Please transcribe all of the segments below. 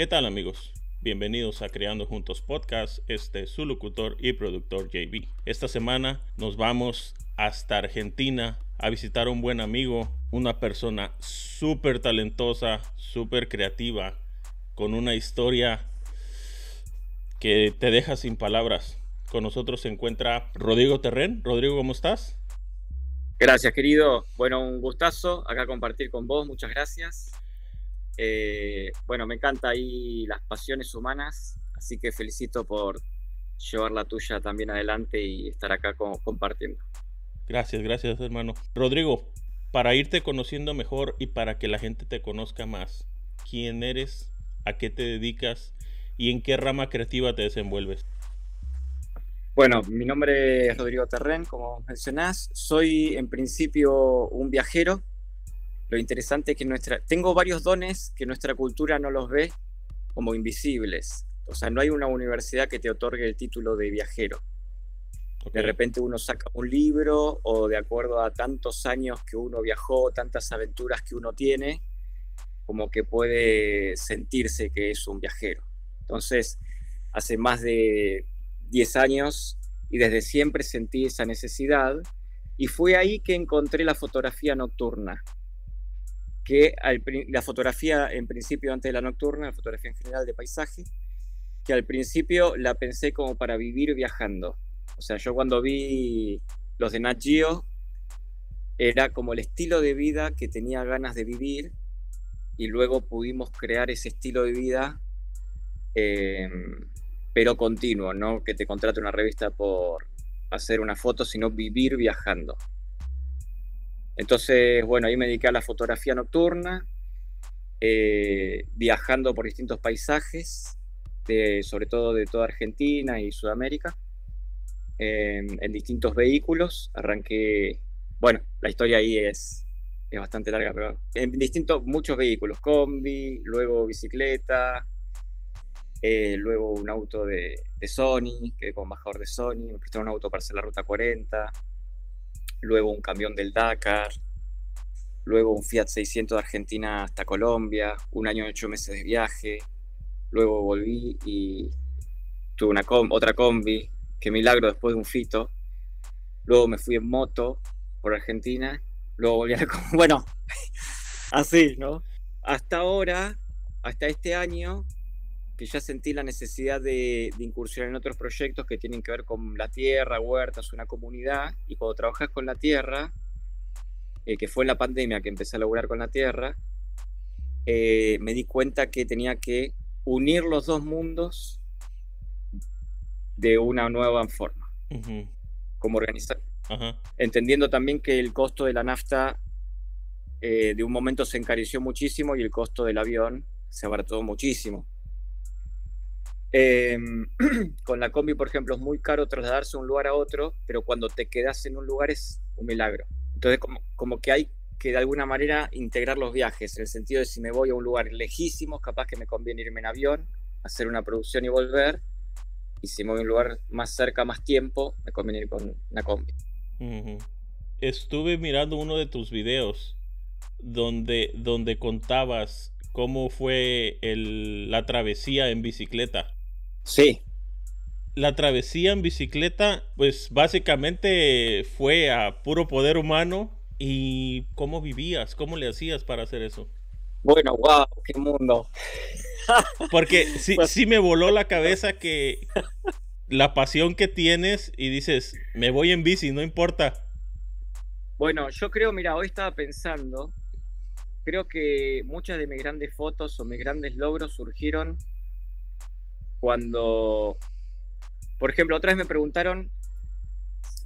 ¿Qué tal amigos? Bienvenidos a Creando Juntos Podcast. Este es su locutor y productor JB. Esta semana nos vamos hasta Argentina a visitar a un buen amigo, una persona súper talentosa, súper creativa, con una historia que te deja sin palabras. Con nosotros se encuentra Rodrigo Terren. Rodrigo, ¿cómo estás? Gracias, querido. Bueno, un gustazo acá compartir con vos. Muchas gracias. Eh, bueno, me encanta ahí las pasiones humanas, así que felicito por llevar la tuya también adelante y estar acá compartiendo. Gracias, gracias hermano. Rodrigo, para irte conociendo mejor y para que la gente te conozca más, ¿quién eres? ¿A qué te dedicas? ¿Y en qué rama creativa te desenvuelves? Bueno, mi nombre es Rodrigo Terren, como mencionás. Soy en principio un viajero, lo interesante es que nuestra, tengo varios dones que nuestra cultura no los ve como invisibles. O sea, no hay una universidad que te otorgue el título de viajero. De repente uno saca un libro o de acuerdo a tantos años que uno viajó, tantas aventuras que uno tiene, como que puede sentirse que es un viajero. Entonces, hace más de 10 años y desde siempre sentí esa necesidad y fue ahí que encontré la fotografía nocturna que la fotografía en principio antes de la nocturna, la fotografía en general de paisaje, que al principio la pensé como para vivir viajando. O sea, yo cuando vi los de Nat Geo, era como el estilo de vida que tenía ganas de vivir y luego pudimos crear ese estilo de vida, em, pero continuo, no que te contrate una revista por hacer una foto, sino vivir viajando. Entonces, bueno, ahí me dediqué a la fotografía nocturna, eh, viajando por distintos paisajes, sobre todo de toda Argentina y Sudamérica, en distintos vehículos. Arranqué, bueno, la historia ahí es, es bastante larga, pero en distintos, muchos vehículos, combi, luego bicicleta, eh, luego un auto de, de Sony, quedé como embajador de Sony, me prestaron un auto para hacer la ruta 40, luego un camión del Dakar, luego un Fiat 600 de Argentina hasta Colombia, un año y ocho meses de viaje, luego volví y tuve una otra combi, que milagro después de un fito, luego me fui en moto por Argentina, luego volví a la combi, bueno, así, ¿no? Hasta ahora, hasta este año, que ya sentí la necesidad de, incursionar en otros proyectos que tienen que ver con la tierra, huertas, una comunidad, y cuando trabajas con la tierra, eh, que fue en la pandemia que empecé a laburar con la tierra, eh, me di cuenta que tenía que unir los dos mundos de una nueva forma, como organizar. Entendiendo también que el costo de la nafta eh, de un momento se encareció muchísimo y el costo del avión se abarató muchísimo. Em, con la combi, por ejemplo, es muy caro trasladarse de un lugar a otro, pero cuando te quedas en un lugar es un milagro. Entonces, como, que hay que de alguna manera integrar los viajes, en el sentido de si me voy a un lugar lejísimo, capaz que me conviene irme en avión, hacer una producción y volver, y si me voy a un lugar más cerca, más tiempo, me conviene ir con una combi. Estuve mirando uno de tus videos donde, donde contabas cómo fue la travesía en bicicleta. Sí. La travesía en bicicleta, pues básicamente fue a puro poder humano. ¿Y cómo vivías? ¿Cómo le hacías para hacer eso? Bueno, wow, qué mundo. Porque sí, pues sí me voló la cabeza que la pasión que tienes y dices, me voy en bici, no importa. Bueno, yo creo, mira, hoy estaba pensando, creo que muchas de mis grandes fotos o mis grandes logros surgieron cuando, por ejemplo, otra vez me preguntaron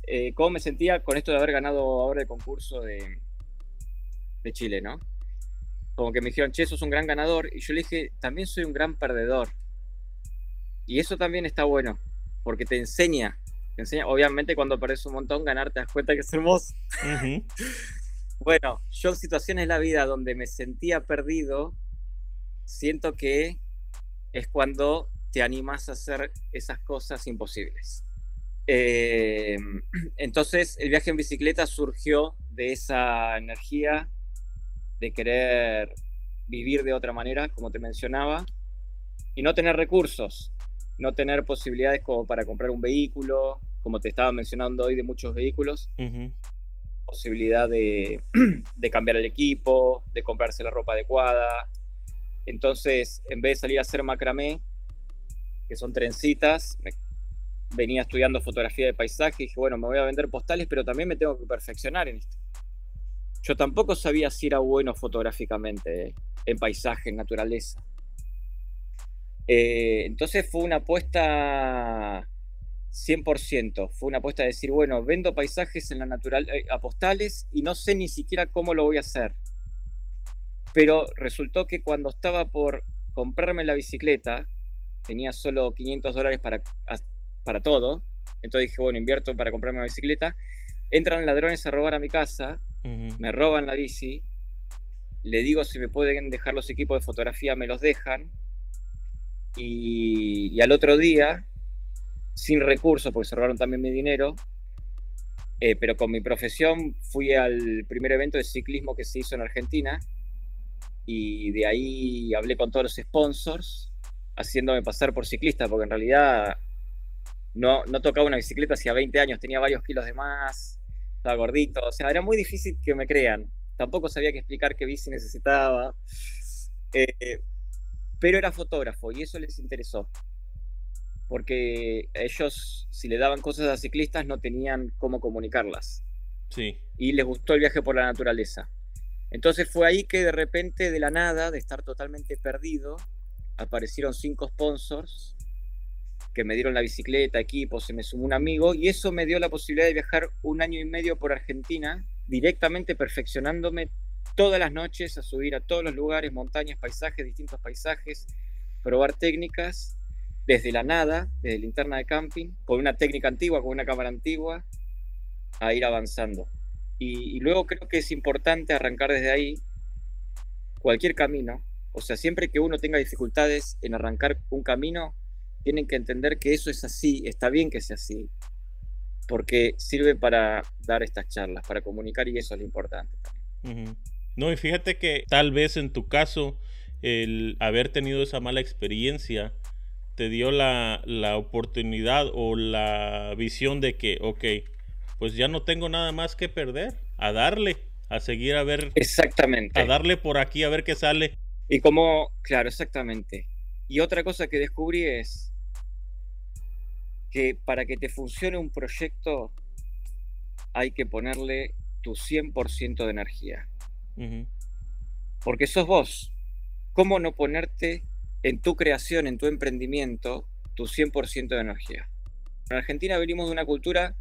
eh, cómo me sentía con esto de haber ganado ahora el concurso de, de Chile, ¿no? Como que me dijeron, che, sos un gran ganador. Y yo le dije, también soy un gran perdedor. Y eso también está bueno, porque te enseña. Te enseña, obviamente, cuando perdés un montón, ganar te das cuenta que es hermoso. bueno, yo en situaciones de la vida donde me sentía perdido, siento que es cuando te animas a hacer esas cosas imposibles. Eh, entonces el viaje en bicicleta surgió de esa energía de querer vivir de otra manera, como te mencionaba, y no tener recursos, no tener posibilidades como para comprar un vehículo, como te estaba mencionando hoy de muchos vehículos, posibilidad de, de, cambiar el equipo, de comprarse la ropa adecuada. Entonces, en vez de salir a hacer macramé, que son trencitas, venía estudiando fotografía de paisaje y dije, bueno, me voy a vender postales, pero también me tengo que perfeccionar en esto. Yo tampoco sabía si era bueno fotográficamente eh, en paisaje, en naturaleza. Eh, entonces fue una apuesta 100%, fue una apuesta de decir, bueno, vendo paisajes en la natural, eh, a postales y no sé ni siquiera cómo lo voy a hacer. Pero resultó que cuando estaba por comprarme la bicicleta, tenía solo 500 dólares para, para todo, entonces dije, bueno, invierto para comprarme una bicicleta, entran ladrones a robar a mi casa, me roban la bici, le digo si me pueden dejar los equipos de fotografía, me los dejan, y, al otro día, sin recursos, porque se robaron también mi dinero, eh, pero con mi profesión fui al primer evento de ciclismo que se hizo en Argentina. Y de ahí hablé con todos los sponsors, haciéndome pasar por ciclista, porque en realidad no, no tocaba una bicicleta hacía 20 años, tenía varios kilos de más, estaba gordito, o sea, era muy difícil que me crean. Tampoco sabía que explicar qué bici necesitaba. Eh, pero era fotógrafo y eso les interesó. Porque ellos, si le daban cosas a ciclistas, no tenían cómo comunicarlas. Sí. Y les gustó el viaje por la naturaleza. Entonces fue ahí que de repente, de la nada, de estar totalmente perdido, aparecieron cinco sponsors que me dieron la bicicleta, equipo, se me sumó un amigo y eso me dio la posibilidad de viajar un año y medio por Argentina, directamente perfeccionándome todas las noches a subir a todos los lugares, montañas, paisajes, distintos paisajes, probar técnicas desde la nada, desde linterna de camping, con una técnica antigua, con una cámara antigua, a ir avanzando. Y, luego creo que es importante arrancar desde ahí cualquier camino. O sea, siempre que uno tenga dificultades en arrancar un camino, tienen que entender que eso es así, está bien que sea así, porque sirve para dar estas charlas, para comunicar y eso es lo importante. No, y fíjate que tal vez en tu caso, el haber tenido esa mala experiencia te dio la, oportunidad o la visión de que, ok, pues ya no tengo nada más que perder, a darle, a seguir a ver. Exactamente. A darle por aquí a ver qué sale. Y como, claro, exactamente. Y otra cosa que descubrí es que para que te funcione un proyecto hay que ponerle tu 100% de energía. Porque sos vos. ¿Cómo no ponerte en tu creación, en tu emprendimiento, tu 100% de energía? En Argentina venimos de una cultura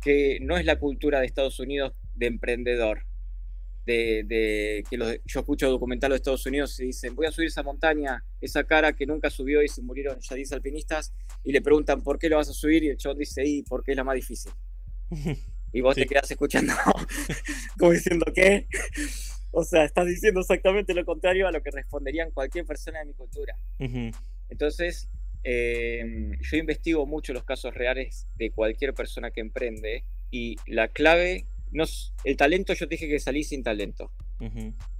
que no es la cultura de Estados Unidos de emprendedor. De, que yo escucho documentales de Estados Unidos y dicen, voy a subir esa montaña, esa cara que nunca subió y se murieron ya dice alpinistas, y le preguntan, ¿por qué lo vas a subir? Y el chabón dice, y porque es la más difícil. Y vos te quedás escuchando, como diciendo, ¿qué? O sea, estás diciendo exactamente lo contrario a lo que responderían cualquier persona de mi cultura. Entonces, em, yo investigo mucho los casos reales de cualquier persona que emprende y la clave, no, el talento, yo te dije que salí sin talento,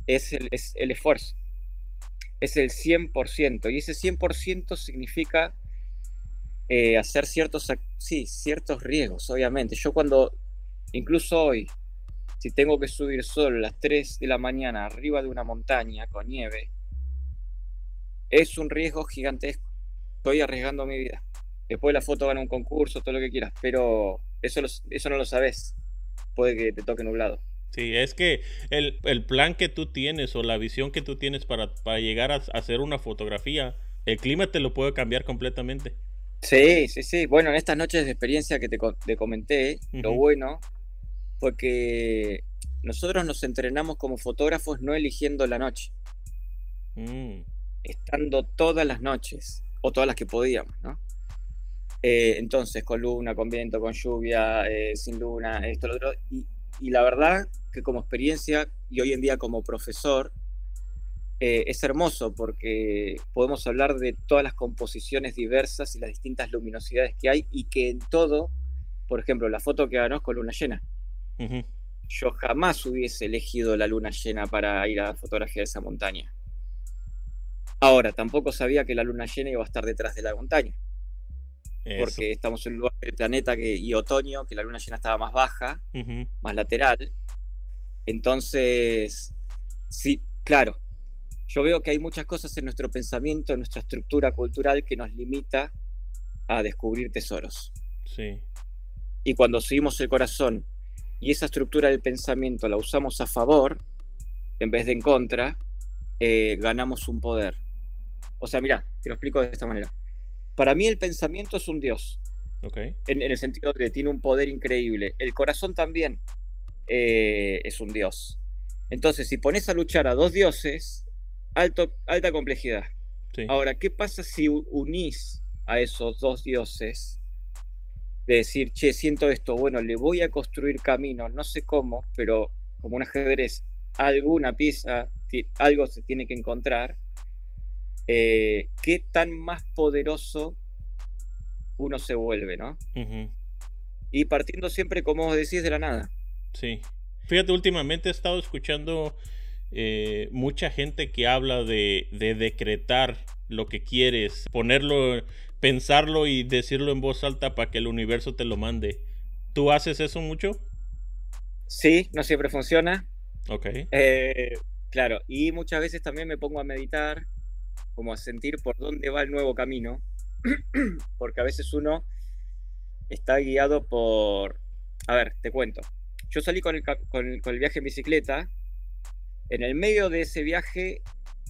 es, el, es el esfuerzo, es el 100%, y ese 100% significa eh, hacer ciertos, sí, ciertos riesgos, obviamente. Yo cuando Incluso hoy, si tengo que subir solo a las 3 de la mañana arriba de una montaña con nieve, es un riesgo gigantesco. Estoy arriesgando mi vida. Después la foto gana un concurso, todo lo que quieras, pero eso, eso no lo sabes. Puede que te toque nublado. Sí, es que el, plan que tú tienes o la visión que tú tienes para, para llegar a, hacer una fotografía, el clima te lo puede cambiar completamente. Sí, sí, sí. Bueno, en estas noches de experiencia que te, comenté, lo bueno porque nosotros nos entrenamos como fotógrafos no eligiendo la noche, mm. estando todas las noches, o todas las que podíamos, ¿no? Eh, entonces, con luna, con viento, con lluvia, eh, sin luna, esto, lo otro. Y, la verdad que como experiencia y hoy en día como profesor, eh, es hermoso porque podemos hablar de todas las composiciones diversas y las distintas luminosidades que hay y que en todo, por ejemplo, la foto que ganó es con luna llena. Yo jamás hubiese elegido la luna llena para ir a fotografiar esa montaña. Ahora, tampoco sabía que la luna llena iba a estar detrás de la montaña. Porque estamos en un lugar del planeta que, y otoño, que la luna llena estaba más baja, más lateral. Entonces, sí, claro, yo veo que hay muchas cosas en nuestro pensamiento, en nuestra estructura cultural que nos limita a descubrir tesoros. Sí. Y cuando seguimos el corazón y esa estructura del pensamiento la usamos a favor, en vez de en contra, eh, ganamos un poder. O sea, mira, te lo explico de esta manera. Para mí el pensamiento es un dios. Okay. En, el sentido de que tiene un poder increíble. El corazón también eh, es un dios. Entonces, si pones a luchar a dos dioses, alto, alta complejidad. Ahora, ¿qué pasa si unís a esos dos dioses? De decir, che, siento esto, bueno, le voy a construir camino, no sé cómo, pero como un ajedrez, alguna pieza, algo se tiene que encontrar. Eh, ¿Qué tan más poderoso uno se vuelve, no? Y partiendo siempre, como vos decís, de la nada. Sí. Fíjate, últimamente he estado escuchando eh, mucha gente que habla de, decretar lo que quieres, ponerlo, pensarlo y decirlo en voz alta para que el universo te lo mande. ¿Tú haces eso mucho? Sí, no siempre funciona. Ok. Eh, claro, y muchas veces también me pongo a meditar, como a sentir por dónde va el nuevo camino, porque a veces uno está guiado por... A ver, te cuento. Yo salí con el, con el viaje en bicicleta en el medio de ese viaje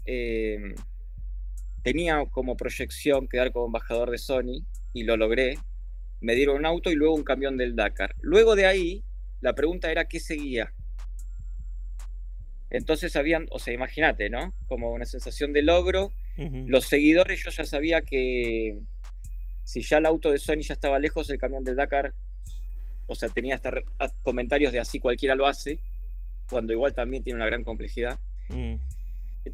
em, tenía como proyección quedar como embajador de Sony y lo logré. Me dieron un auto y luego un camión del Dakar. Luego de ahí, la pregunta era qué seguía. Entonces habían, o sea, imagínate, ¿no? Como una sensación de logro. Los seguidores, yo ya sabía que si ya el auto de Sony ya estaba lejos, el camión del Dakar, o sea, tenía hasta comentarios de así cualquiera lo hace cuando igual también tiene una gran complejidad. Mm.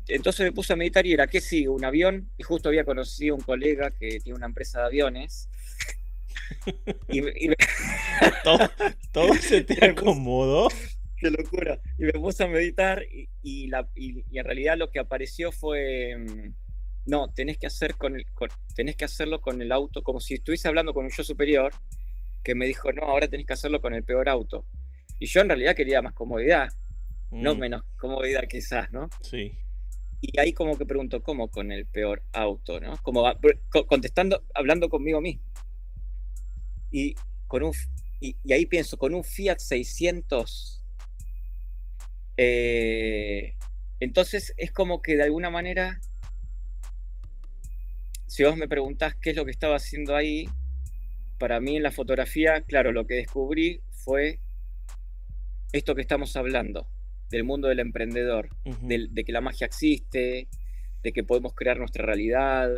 Entonces me puse a meditar y era, ¿qué sigue? ¿Un avión? Y justo había conocido a un colega que tiene una empresa de aviones. y, todo, se te acomodó. Qué locura. Y me puse a meditar y, la, en realidad lo que apareció fue, mm, no, tenés que, hacer con el, tenés que hacerlo con el auto, como si estuviese hablando con un yo superior, que me dijo, no, ahora tenés que hacerlo con el peor auto. Y yo en realidad quería más comodidad no mm. menos comodidad quizás, ¿no? Sí. Y ahí como que pregunto, ¿cómo con el peor auto, no? Como contestando, hablando conmigo mismo. Y, con un, y, ahí pienso, con un Fiat 600, eh, entonces es como que de alguna manera, si vos me preguntás qué es lo que estaba haciendo ahí, para mí en la fotografía, claro, lo que descubrí fue esto que estamos hablando del mundo del emprendedor, de, que la magia existe, de que podemos crear nuestra realidad.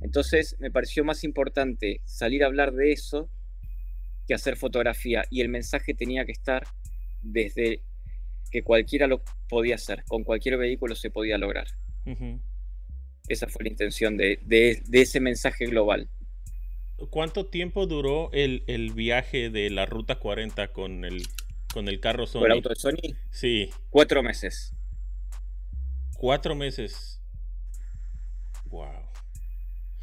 Entonces me pareció más importante salir a hablar de eso que hacer fotografía. Y el mensaje tenía que estar desde que cualquiera lo podía hacer, con cualquier vehículo se podía lograr. Esa fue la intención de, ese mensaje global. ¿Cuánto tiempo duró el, el, viaje de la Ruta 40 con el, con el carro Sony. ¿Con el auto de Sony? Sí. Cuatro meses. Cuatro meses. Wow.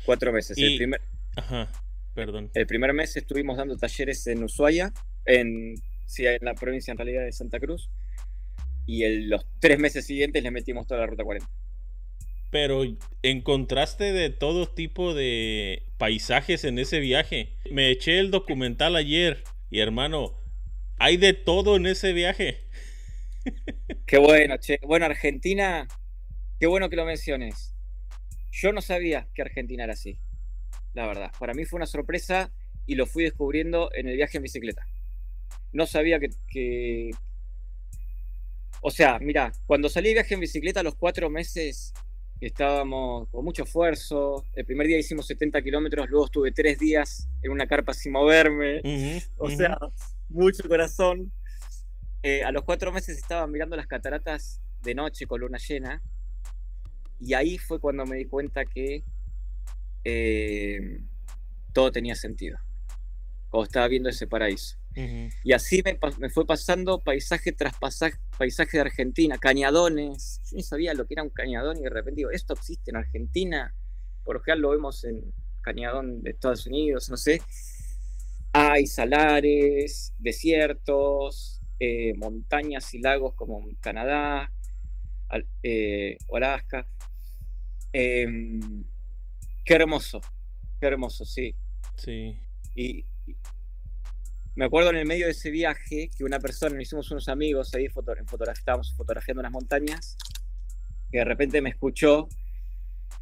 Cuatro meses. El primer... Ajá, perdón. El primer mes estuvimos dando talleres en Ushuaia, en, sí, en la provincia en realidad de Santa Cruz. Y en los tres meses siguientes le metimos toda la ruta 40. Pero encontraste de todo tipo de paisajes en ese viaje. Me eché el documental ayer y hermano, hay de todo en ese viaje. Qué bueno, che. Bueno, Argentina, qué bueno que lo menciones. Yo no sabía que Argentina era así, la verdad. Para mí fue una sorpresa y lo fui descubriendo en el viaje en bicicleta. No sabía que... O sea, mira, cuando salí de viaje en bicicleta a los cuatro meses estábamos con mucho esfuerzo. El primer día hicimos 70 kilómetros, luego estuve tres días en una carpa sin moverme. o sea, mucho corazón. Eh, a los cuatro meses estaba mirando las cataratas de noche con luna llena. Y ahí fue cuando me di cuenta que eh, todo tenía sentido. Cuando estaba viendo ese paraíso. Y así me, fue pasando paisaje tras paisaje de Argentina, cañadones. Yo ni sabía lo que era un cañadón y de repente digo, esto existe en Argentina. Por lo general lo vemos en cañadón de Estados Unidos, no sé. Hay salares, desiertos, eh, montañas y lagos como Canadá, eh, Alaska. Em, qué hermoso, qué hermoso, sí. Sí. Y, me acuerdo en el medio de ese viaje que una persona, hicimos unos amigos ahí, foto, estábamos fotografiando unas montañas, que de repente me escuchó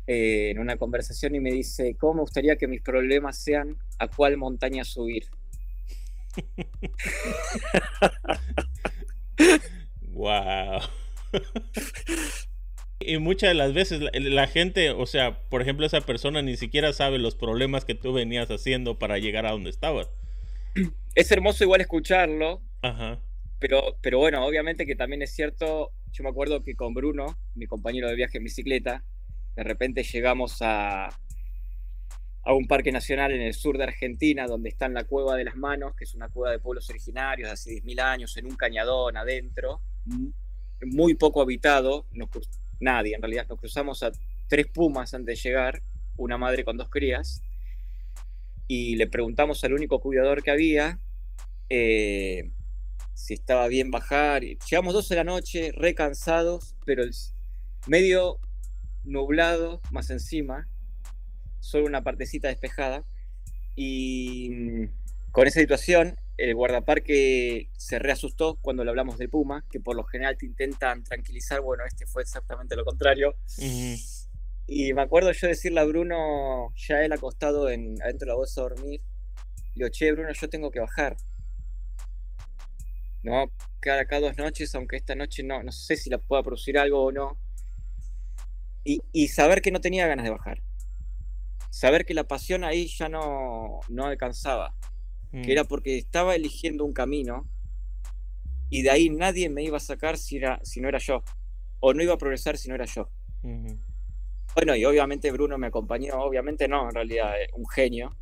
eh, en una conversación y me dice, ¿cómo me gustaría que mis problemas sean a cuál montaña subir? wow. y muchas de las veces la, gente, o sea, por ejemplo, esa persona ni siquiera sabe los problemas que tú venías haciendo para llegar a donde estabas. Es hermoso igual escucharlo. Pero, pero bueno, obviamente que también es cierto. Yo me acuerdo que con Bruno, mi compañero de viaje en bicicleta, de repente llegamos a, a un parque nacional en el sur de Argentina, donde está la Cueva de las Manos, que es una cueva de pueblos originarios de hace 10.000 años, en un cañadón adentro, muy poco habitado. nadie, en realidad, nos cruzamos a tres pumas antes de llegar, una madre con dos crías, y le preguntamos al único cuidador que había eh, si estaba bien bajar. Llegamos dos de la noche, recansados, pero medio nublado más encima, solo una partecita despejada. Y mm, con esa situación, el guardaparque se reasustó cuando le hablamos de Puma, que por lo general te intentan tranquilizar. Bueno, este fue exactamente lo contrario. Y me acuerdo yo decirle a Bruno, ya él acostado en, adentro de la bolsa a dormir, le digo, che, Bruno, yo tengo que bajar. No, cada, cada dos noches, aunque esta noche no, no sé si la pueda producir algo o no. Y, saber que no tenía ganas de bajar. Saber que la pasión ahí ya no, no alcanzaba. Que mm. era porque estaba eligiendo un camino y de ahí nadie me iba a sacar si, era, si no era yo. O no iba a progresar si no era yo. Bueno, y obviamente Bruno me acompañó, obviamente no, en realidad, eh, un genio,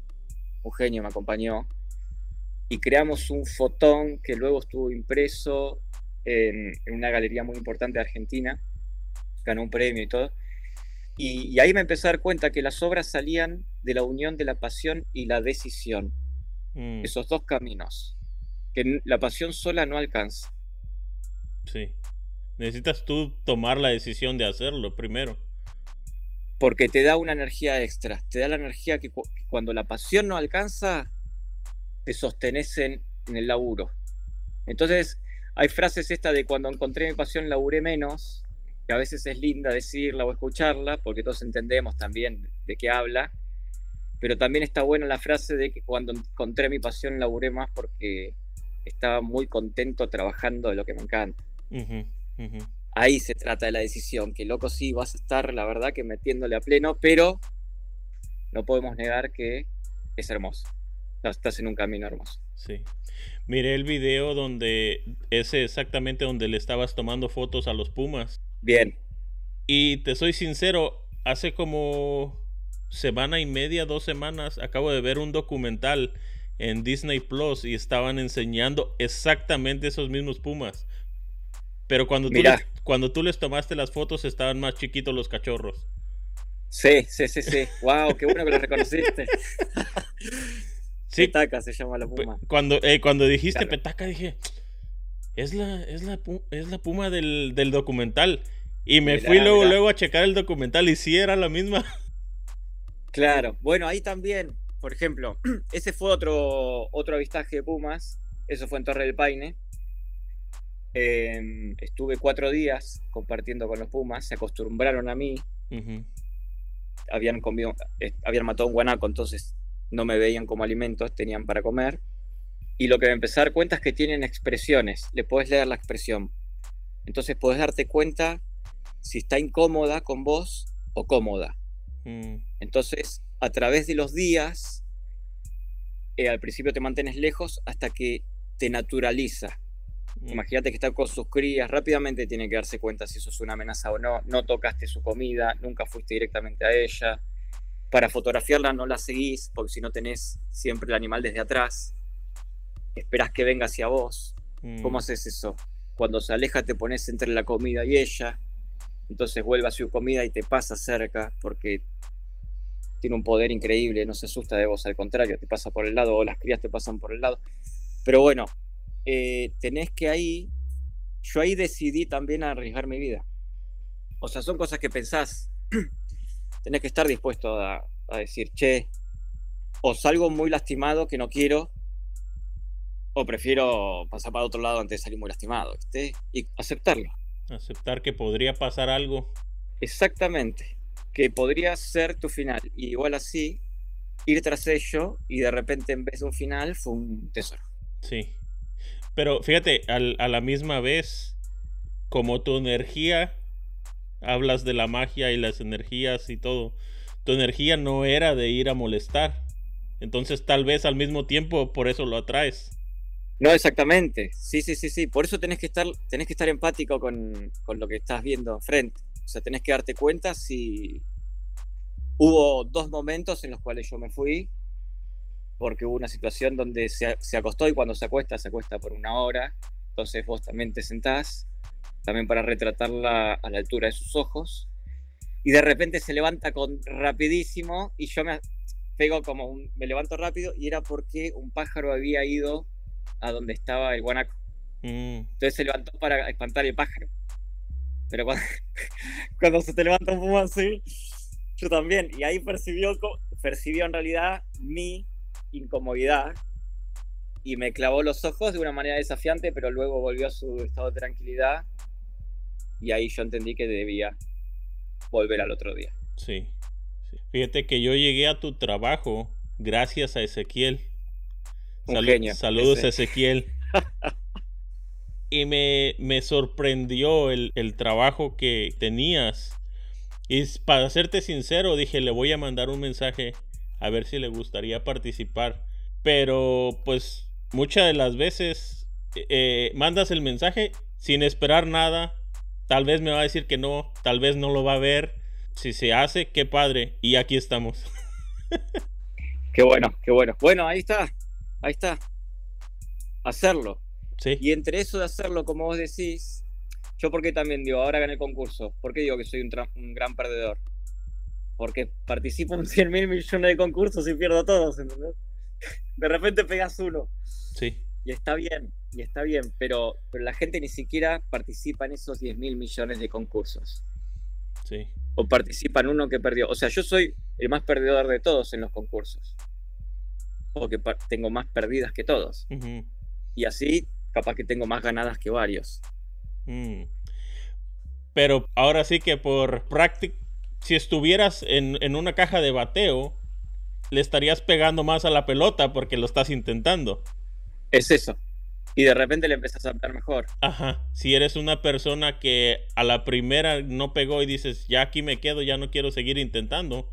un genio me acompañó. Y creamos un fotón que luego estuvo impreso en, una galería muy importante de Argentina, ganó un premio y todo. Y, ahí me empecé a dar cuenta que las obras salían de la unión de la pasión y la decisión. Mm. Esos dos caminos. Que la pasión sola no alcanza. Sí. Necesitas tú tomar la decisión de hacerlo primero porque te da una energía extra, te da la energía que, cuando la pasión no alcanza, te sostenes en, el laburo. Entonces, hay frases esta de cuando encontré mi pasión laburé menos, que a veces es linda decirla o escucharla, porque todos entendemos también de qué habla, pero también está buena la frase de que cuando encontré mi pasión laburé más porque estaba muy contento trabajando de lo que me encanta ahí se trata de la decisión, que loco sí vas a estar, la verdad, que metiéndole a pleno, pero no podemos negar que es hermoso. Estás en un camino hermoso. Sí. Miré el video donde ese exactamente donde le estabas tomando fotos a los Pumas. Bien. Y te soy sincero, hace como semana y media, dos semanas, acabo de ver un documental en Disney Plus y estaban enseñando exactamente esos mismos Pumas. Pero cuando tú, les, cuando tú les tomaste las fotos estaban más chiquitos los cachorros. Sí, sí, sí, sí. Wow, qué bueno que lo reconociste. Petaca se llama la puma. Cuando, eh, cuando dijiste petaca dije, es la, es la, es la puma del, documental. Y me fui luego, luego a checar el documental y sí era la misma. Claro, bueno, ahí también, por ejemplo, ese fue otro, otro avistaje de pumas, eso fue en Torre del Paine. Em, estuve cuatro días compartiendo con los Pumas, se acostumbraron a mí. habían, comido, eh, habían matado un guanaco, entonces no me veían como alimentos, tenían para comer. Y lo que me empecé a dar cuenta es que tienen expresiones, le puedes leer la expresión. Entonces puedes darte cuenta si está incómoda con vos o cómoda. Mm. Entonces, a través de los días, eh, al principio te mantienes lejos hasta que te naturaliza. Imagínate que está con sus crías, rápidamente tiene que darse cuenta si eso es una amenaza o no. No tocaste su comida, nunca fuiste directamente a ella. Para fotografiarla no la seguís, porque si no tenés siempre el animal desde atrás. esperás que venga hacia vos. ¿Cómo Mm, haces eso? Cuando se aleja te pones entre la comida y ella, entonces vuelve a su comida y te pasa cerca porque tiene un poder increíble, no se asusta de vos, al contrario, te pasa por el lado o las crías te pasan por el lado. Pero bueno, eh, tenés que ahí, yo ahí decidí también arriesgar mi vida. O sea, son cosas que pensás, tenés que estar dispuesto a, a decir, che, o salgo muy lastimado que no quiero, o prefiero pasar para otro lado antes de salir muy lastimado, ¿viste? Y aceptarlo. aceptar que podría pasar algo. Exactamente. Que podría ser tu final. Y igual así, ir tras ello y de repente en vez de un final fue un tesoro. Sí. Pero fíjate, al- a la misma vez, como tu energía, hablas de la magia y las energías y todo, tu energía no era de ir a molestar. Entonces tal vez al mismo tiempo por eso lo atraes. No, exactamente. Sí, sí, sí, sí. Por eso tenés que estar, tenés que estar empático con, con lo que estás viendo enfrente. O sea, tenés que darte cuenta si hubo dos momentos en los cuales yo me fui, porque hubo una situación donde se, se acostó y cuando se acuesta, se acuesta por una hora. Entonces vos también te sentás, también para retratarla a la altura de sus ojos. Y de repente se levanta con rapidísimo y yo me pego como un, me levanto rápido y era porque un pájaro había ido a donde estaba el guanaco. Mm, Entonces se levantó para espantar el pájaro. Pero cuando, cuando se te levanta un puma así, yo también. Y ahí percibió, percibió en realidad mi incomodidad y me clavó los ojos de una manera desafiante, pero luego volvió a su estado de tranquilidad. Y ahí yo entendí que debía volver al otro día. sí. sí. Fíjate que yo llegué a tu trabajo gracias a Ezequiel. Saludos ese. Ezequiel. y me, me sorprendió el, el trabajo que tenías. Y para serte sincero, dije, le voy a mandar un mensaje a ver si le gustaría participar. Pero pues muchas de las veces eh, mandas el mensaje sin esperar nada. Tal vez me va a decir que no, tal vez no lo va a ver. Si se hace, qué padre. Y aquí estamos. Qué bueno, qué bueno. Bueno, ahí está, ahí está. Hacerlo. Sí. Y entre eso de hacerlo, como vos decís, yo porque también digo, ahora gané el concurso, ¿por qué digo que soy un, un gran perdedor? Porque participo en 100 mil millones de concursos y pierdo todos, ¿entendés? De repente pegas uno Sí. Y está bien, y está bien, pero, pero la gente ni siquiera participa en esos 10 mil millones de concursos. Sí. O participa en uno que perdió. O sea, yo soy el más perdedor de todos en los concursos. Porque tengo más perdidas que todos. Y así, capaz que tengo más ganadas que varios. Mm. Pero ahora sí que por práctica, si estuvieras en, en una caja de bateo, le estarías pegando más a la pelota porque lo estás intentando. Es eso. Y de repente le empezás a ver mejor. Ajá. Si eres una persona que a la primera no pegó y dices, ya aquí me quedo, ya no quiero seguir intentando,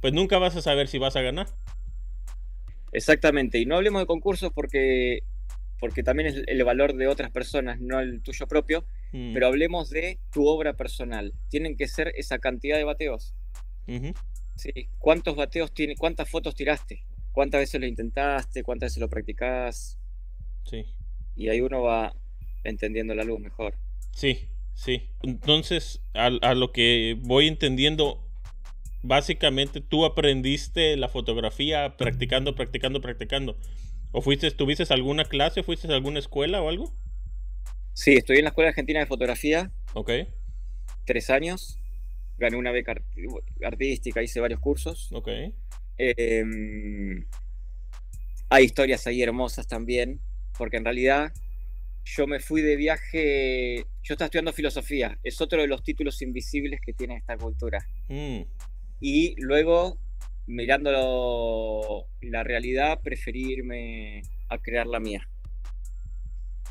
pues nunca vas a saber si vas a ganar. Exactamente. Y no hablemos de concursos porque, porque también es el valor de otras personas, no el tuyo propio. Mm. Pero hablemos de tu obra personal. Tienen que ser esa cantidad de bateos. Sí. ¿Cuántos bateos tiene? ¿Cuántas fotos tiraste? ¿Cuántas veces lo intentaste? ¿Cuántas veces lo practicás? Sí. Y ahí uno va entendiendo la luz mejor. Sí, sí. Entonces, a, a lo que voy entendiendo, básicamente tú aprendiste la fotografía practicando, practicando, practicando. ¿O fuiste, tuviste alguna clase, fuiste a alguna escuela o algo? Sí, estoy en la Escuela Argentina de Fotografía, Ok, tres años. Gané una beca art- artística, hice varios cursos. ok. Eh, hay historias ahí hermosas también, porque en realidad yo me fui de viaje, yo estaba estudiando filosofía, es otro de los títulos invisibles que tiene esta cultura. Mm, Y luego, mirando la realidad, preferí irme a crear la mía.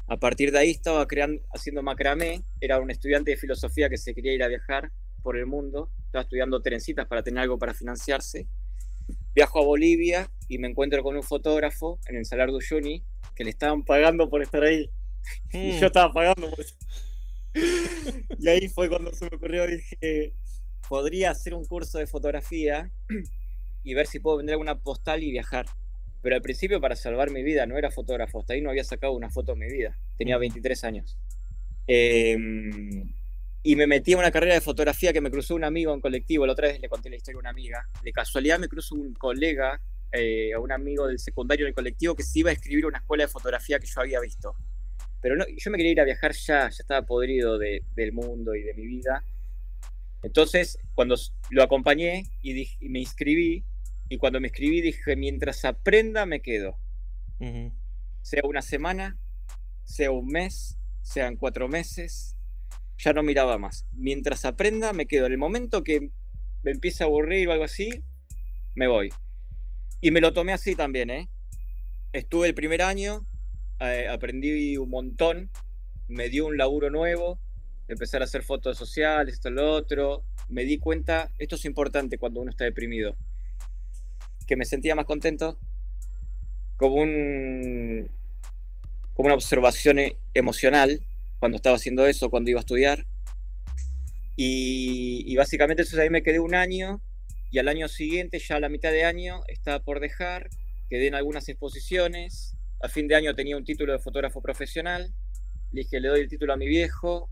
A partir de ahí estaba creando, haciendo macramé, era un estudiante de filosofía que se quería ir a viajar por el mundo, estaba estudiando trencitas para tener algo para financiarse. Viajo a Bolivia y me encuentro con un fotógrafo en el Salar de Uyuni que le estaban pagando por estar ahí. Y mm, yo estaba pagando por eso. y ahí fue cuando se me ocurrió, dije, podría hacer un curso de fotografía y ver si puedo vender alguna postal y viajar. Pero al principio para salvar mi vida no era fotógrafo, hasta ahí no había sacado una foto en mi vida, tenía 23 años. Em, y me metí a una carrera de fotografía que me cruzó un amigo en colectivo, la otra vez le conté la historia a una amiga, de casualidad me cruzó un colega, eh, un amigo del secundario en el colectivo que se iba a escribir a una escuela de fotografía que yo había visto. Pero no, yo me quería ir a viajar ya, ya estaba podrido de, del mundo y de mi vida. Entonces, cuando lo acompañé y, me inscribí, y cuando me inscribí dije, mientras aprenda me quedo. Sea una semana, sea un mes, sean cuatro meses, ya no miraba más. Mientras aprenda me quedo. En el momento que me empieza a aburrir o algo así, me voy. Y me lo tomé así también, ¿eh? Estuve el primer año, eh, aprendí un montón, me dio un laburo nuevo, empezar a hacer fotos sociales, esto, lo otro. Me di cuenta, esto es importante cuando uno está deprimido, que me sentía más contento, como, un, como una observación e, emocional cuando estaba haciendo eso, cuando iba a estudiar. Y, y básicamente eso ahí me quedé un año y al año siguiente, ya a la mitad de año, estaba por dejar, quedé en algunas exposiciones, a fin de año tenía un título de fotógrafo profesional, le dije, le doy el título a mi viejo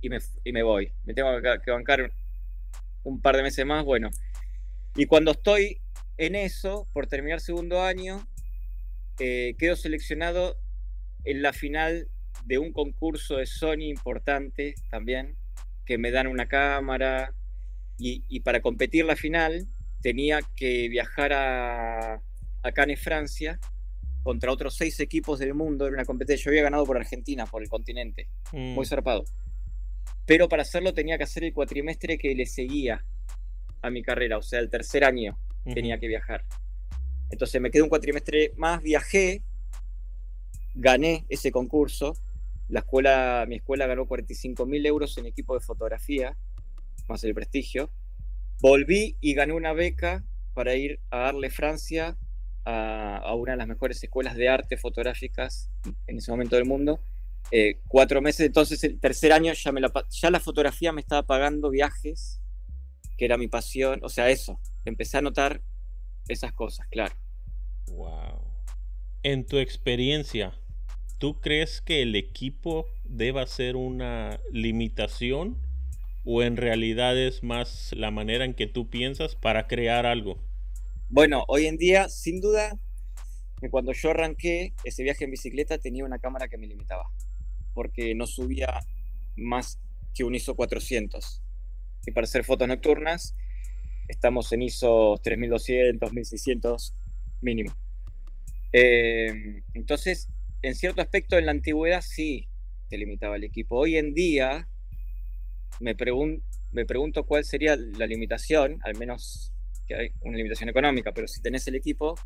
y me, y me voy, me tengo que bancar un par de meses más, bueno. Y cuando estoy en eso, por terminar segundo año, eh, quedo seleccionado en la final de un concurso de Sony importante también, que me dan una cámara, y, para competir la final tenía que viajar a, a Cannes, Francia, contra otros seis equipos del mundo. Era una competencia. Yo había ganado por Argentina, por el continente. Muy mm. zarpado. Pero para hacerlo tenía que hacer el cuatrimestre que le seguía a mi carrera, o sea, el tercer año tenía que viajar. Entonces me quedé un cuatrimestre más, viajé, gané ese concurso. La escuela, mi escuela ganó 45 mil euros en equipo de fotografía más el prestigio. Volví y gané una beca para ir a darle Francia a, una de las mejores escuelas de arte fotográficas en ese momento del mundo. Eh, cuatro meses, entonces el tercer año ya, la, ya la fotografía me estaba pagando viajes, que era mi pasión, o sea, eso, empecé a notar esas cosas, claro. Wow. En tu experiencia, ¿tú crees que el equipo deba ser una limitación o en realidad es más la manera en que tú piensas para crear algo? Bueno, hoy en día, sin duda, que cuando yo arranqué ese viaje en bicicleta tenía una cámara que me limitaba, porque no subía más que un ISO 400. Y para hacer fotos nocturnas, estamos en ISO 3200, 1600 mínimo. Eh, entonces, en cierto aspecto, en la antigüedad sí te limitaba el equipo. Hoy en día, me, me pregunto cuál sería la limitación, al menos que hay una limitación económica, pero si tenés el equipo,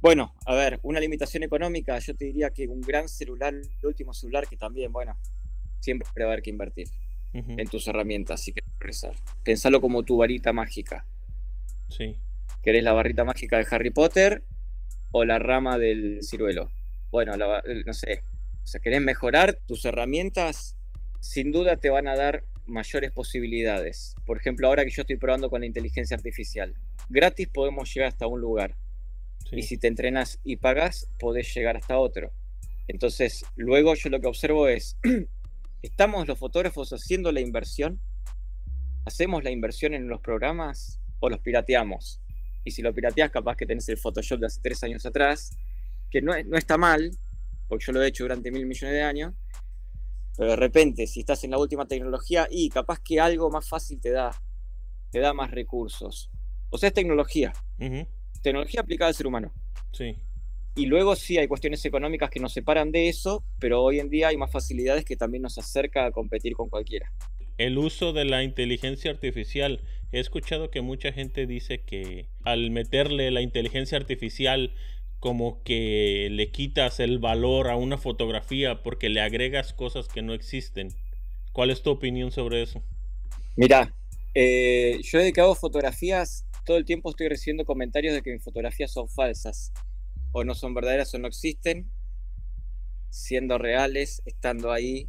bueno, a ver, una limitación económica, yo te diría que un gran celular, el último celular, que también, bueno, siempre va a haber que invertir en tus herramientas si quieres progresar. Pensalo como tu varita mágica. Sí. ¿Querés la barrita mágica de Harry Potter o la rama del ciruelo? Bueno, no sé. O sea, ¿querés mejorar tus herramientas? sin duda te van a dar mayores posibilidades. Por ejemplo, ahora que yo estoy probando con la inteligencia artificial, gratis podemos llegar hasta un lugar. Y si te entrenas y pagas, podés llegar hasta otro. Entonces, luego yo lo que observo es, ¿estamos los fotógrafos haciendo la inversión? ¿Hacemos la inversión en los programas o los pirateamos? Y si lo pirateas, capaz que tenés el Photoshop de hace tres años atrás, que no, no está mal, porque yo lo he hecho durante mil millones de años, pero de repente, si estás en la última tecnología, y capaz que algo más fácil te da, te da más recursos. O sea, es tecnología. Tecnología aplicada al ser humano. Sí. Y luego sí hay cuestiones económicas que nos separan de eso, pero hoy en día hay más facilidades que también nos acerca a competir con cualquiera. El uso de la inteligencia artificial. He escuchado que mucha gente dice que al meterle la inteligencia artificial como que le quitas el valor a una fotografía porque le agregas cosas que no existen. ¿Cuál es tu opinión sobre eso? Mira, eh, yo he dedicado fotografías, todo el tiempo estoy recibiendo comentarios de que mis fotografías son falsas, o no son verdaderas o no existen, siendo reales, estando ahí,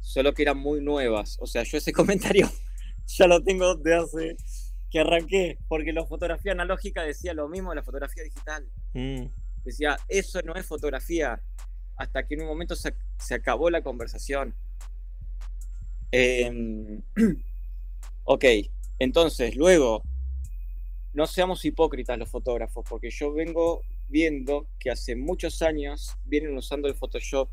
solo que eran muy nuevas. O sea, yo ese comentario ya lo tengo de hace que arranqué, porque la fotografía analógica decía lo mismo de la fotografía digital. Mm. Decía, eso no es fotografía, hasta que en un momento se, acabó la conversación. Em, ok, entonces, luego, no seamos hipócritas los fotógrafos, porque yo vengo viendo que hace muchos años vienen usando el Photoshop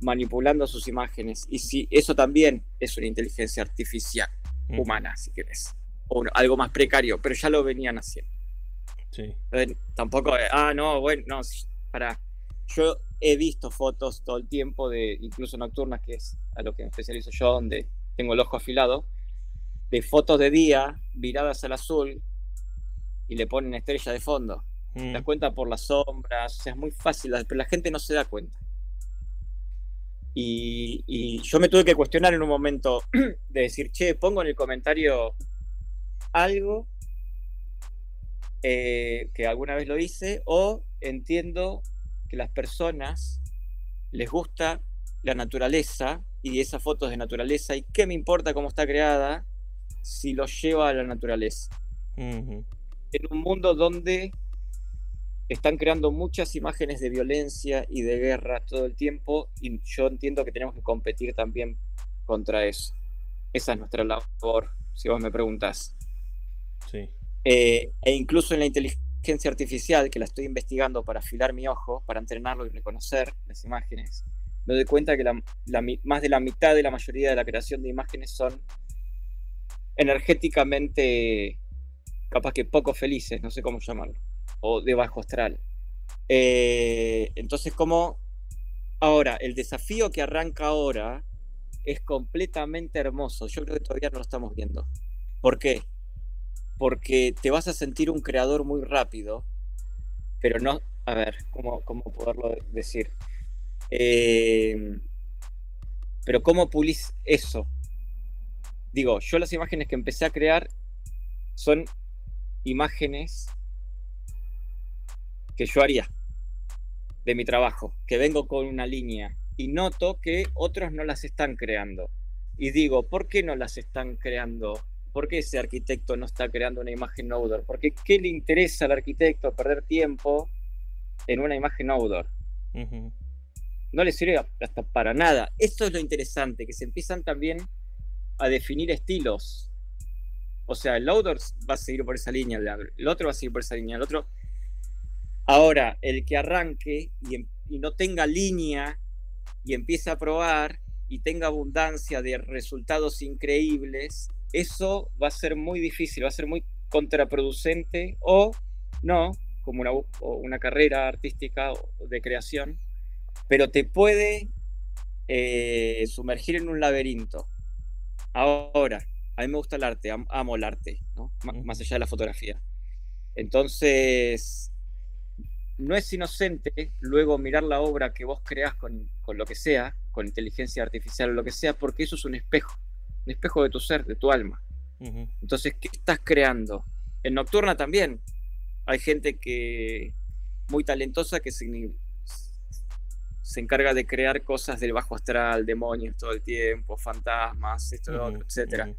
manipulando sus imágenes. Y si eso también es una inteligencia artificial humana, si quieres. O algo más precario, pero ya lo venían haciendo. Sí. tampoco, ah, no, bueno, no, para. Yo he visto fotos todo el tiempo de, incluso nocturnas, que es a lo que me especializo yo, donde tengo el ojo afilado, de fotos de día viradas al azul y le ponen estrella de fondo. Mm. das cuenta por las sombras, o sea, es muy fácil, pero la gente no se da cuenta. Y, yo me tuve que cuestionar en un momento de decir, che, pongo en el comentario algo eh, que alguna vez lo hice, o entiendo que las personas les gusta la naturaleza y esas fotos de naturaleza, y qué me importa cómo está creada si lo lleva a la naturaleza. En un mundo donde están creando muchas imágenes de violencia y de guerra todo el tiempo y yo entiendo que tenemos que competir también contra eso. Esa es nuestra labor, si vos me preguntas. Sí. Eh, e incluso en la inteligencia artificial, que la estoy investigando para afilar mi ojo, para entrenarlo y reconocer las imágenes, me doy cuenta que más de la mitad de la mayoría de la creación de imágenes son energéticamente capaz que poco felices, no sé cómo llamarlo o de bajo astral. Eh, entonces, como ahora, el desafío que arranca ahora es completamente hermoso. Yo creo que todavía no lo estamos viendo. ¿Por qué? Porque te vas a sentir un creador muy rápido, pero no, a ver, ¿cómo, cómo poderlo decir? Eh, pero ¿cómo pulís eso? Digo, yo las imágenes que empecé a crear son imágenes que yo haría de mi trabajo, que vengo con una línea y noto que otros no las están creando. Y digo, ¿por qué no las están creando? ¿Por qué ese arquitecto no está creando una imagen outdoor? Porque ¿qué le interesa al arquitecto perder tiempo en una imagen outdoor? No le sirve hasta para nada. Esto es lo interesante, que se empiezan también a definir estilos. O sea, el outdoor va a seguir por esa línea, el otro va a seguir por esa línea, el otro Ahora, el que arranque em, y, no tenga línea y empiece a probar y tenga abundancia de resultados increíbles, eso va a ser muy difícil, va a ser muy contraproducente o no, como una, una carrera artística de creación, pero te puede eh, sumergir en un laberinto. Ahora, a mí me gusta el arte, amo el arte, más allá de la fotografía. Entonces, no es inocente luego mirar la obra que vos creás con, lo que sea, con inteligencia artificial o lo que sea, porque eso es un espejo, un espejo de tu ser, de tu alma. Entonces, ¿qué estás creando? En Nocturna también hay gente que muy talentosa que se, se encarga de crear cosas del bajo astral, demonios todo el tiempo, fantasmas, esto, otro, etc.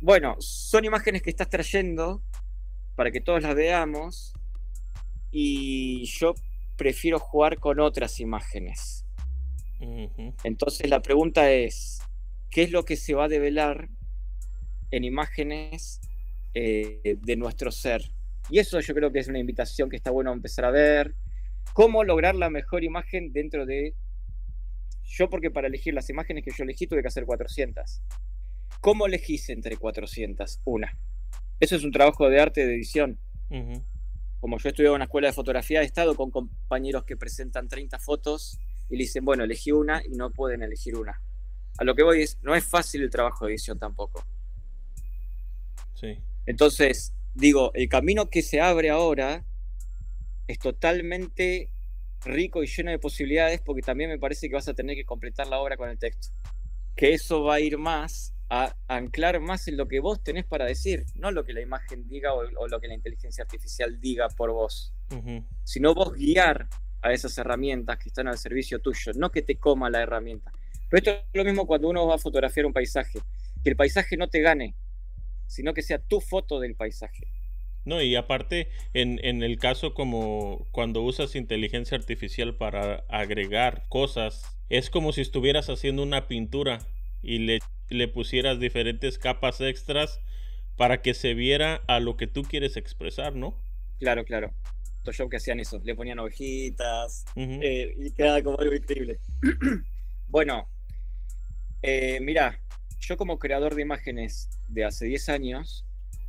Bueno, son imágenes que estás trayendo para que todos las veamos y yo prefiero jugar con otras imágenes. Entonces la pregunta es, ¿qué es lo que se va a develar en imágenes eh, de nuestro ser? Y eso yo creo que es una invitación que está bueno empezar a ver. ¿Cómo lograr la mejor imagen dentro de... Yo porque para elegir las imágenes que yo elegí tuve que hacer 400. ¿Cómo elegís entre 400? Una. Eso es un trabajo de arte de edición como yo estudiado en una escuela de fotografía, he estado con compañeros que presentan 30 fotos y le dicen, bueno, elegí una y no pueden elegir una. A lo que voy es, no es fácil el trabajo de edición tampoco. Sí. Entonces, digo, el camino que se abre ahora es totalmente rico y lleno de posibilidades porque también me parece que vas a tener que completar la obra con el texto. Que eso va a ir más a anclar más en lo que vos tenés para decir, no lo que la imagen diga o, lo que la inteligencia artificial diga por vos, sino vos guiar a esas herramientas que están al servicio tuyo, no que te coma la herramienta. Pero esto es lo mismo cuando uno va a fotografiar un paisaje, que el paisaje no te gane, sino que sea tu foto del paisaje. No, y aparte, en, en, el caso como cuando usas inteligencia artificial para agregar cosas, es como si estuvieras haciendo una pintura y le, le pusieras diferentes capas extras para que se viera a lo que tú quieres expresar, ¿no? Claro, claro. Photoshop que hacían eso, le ponían ovejitas eh, y quedaba como algo increíble. bueno, eh, mira, yo como creador de imágenes de hace 10 años,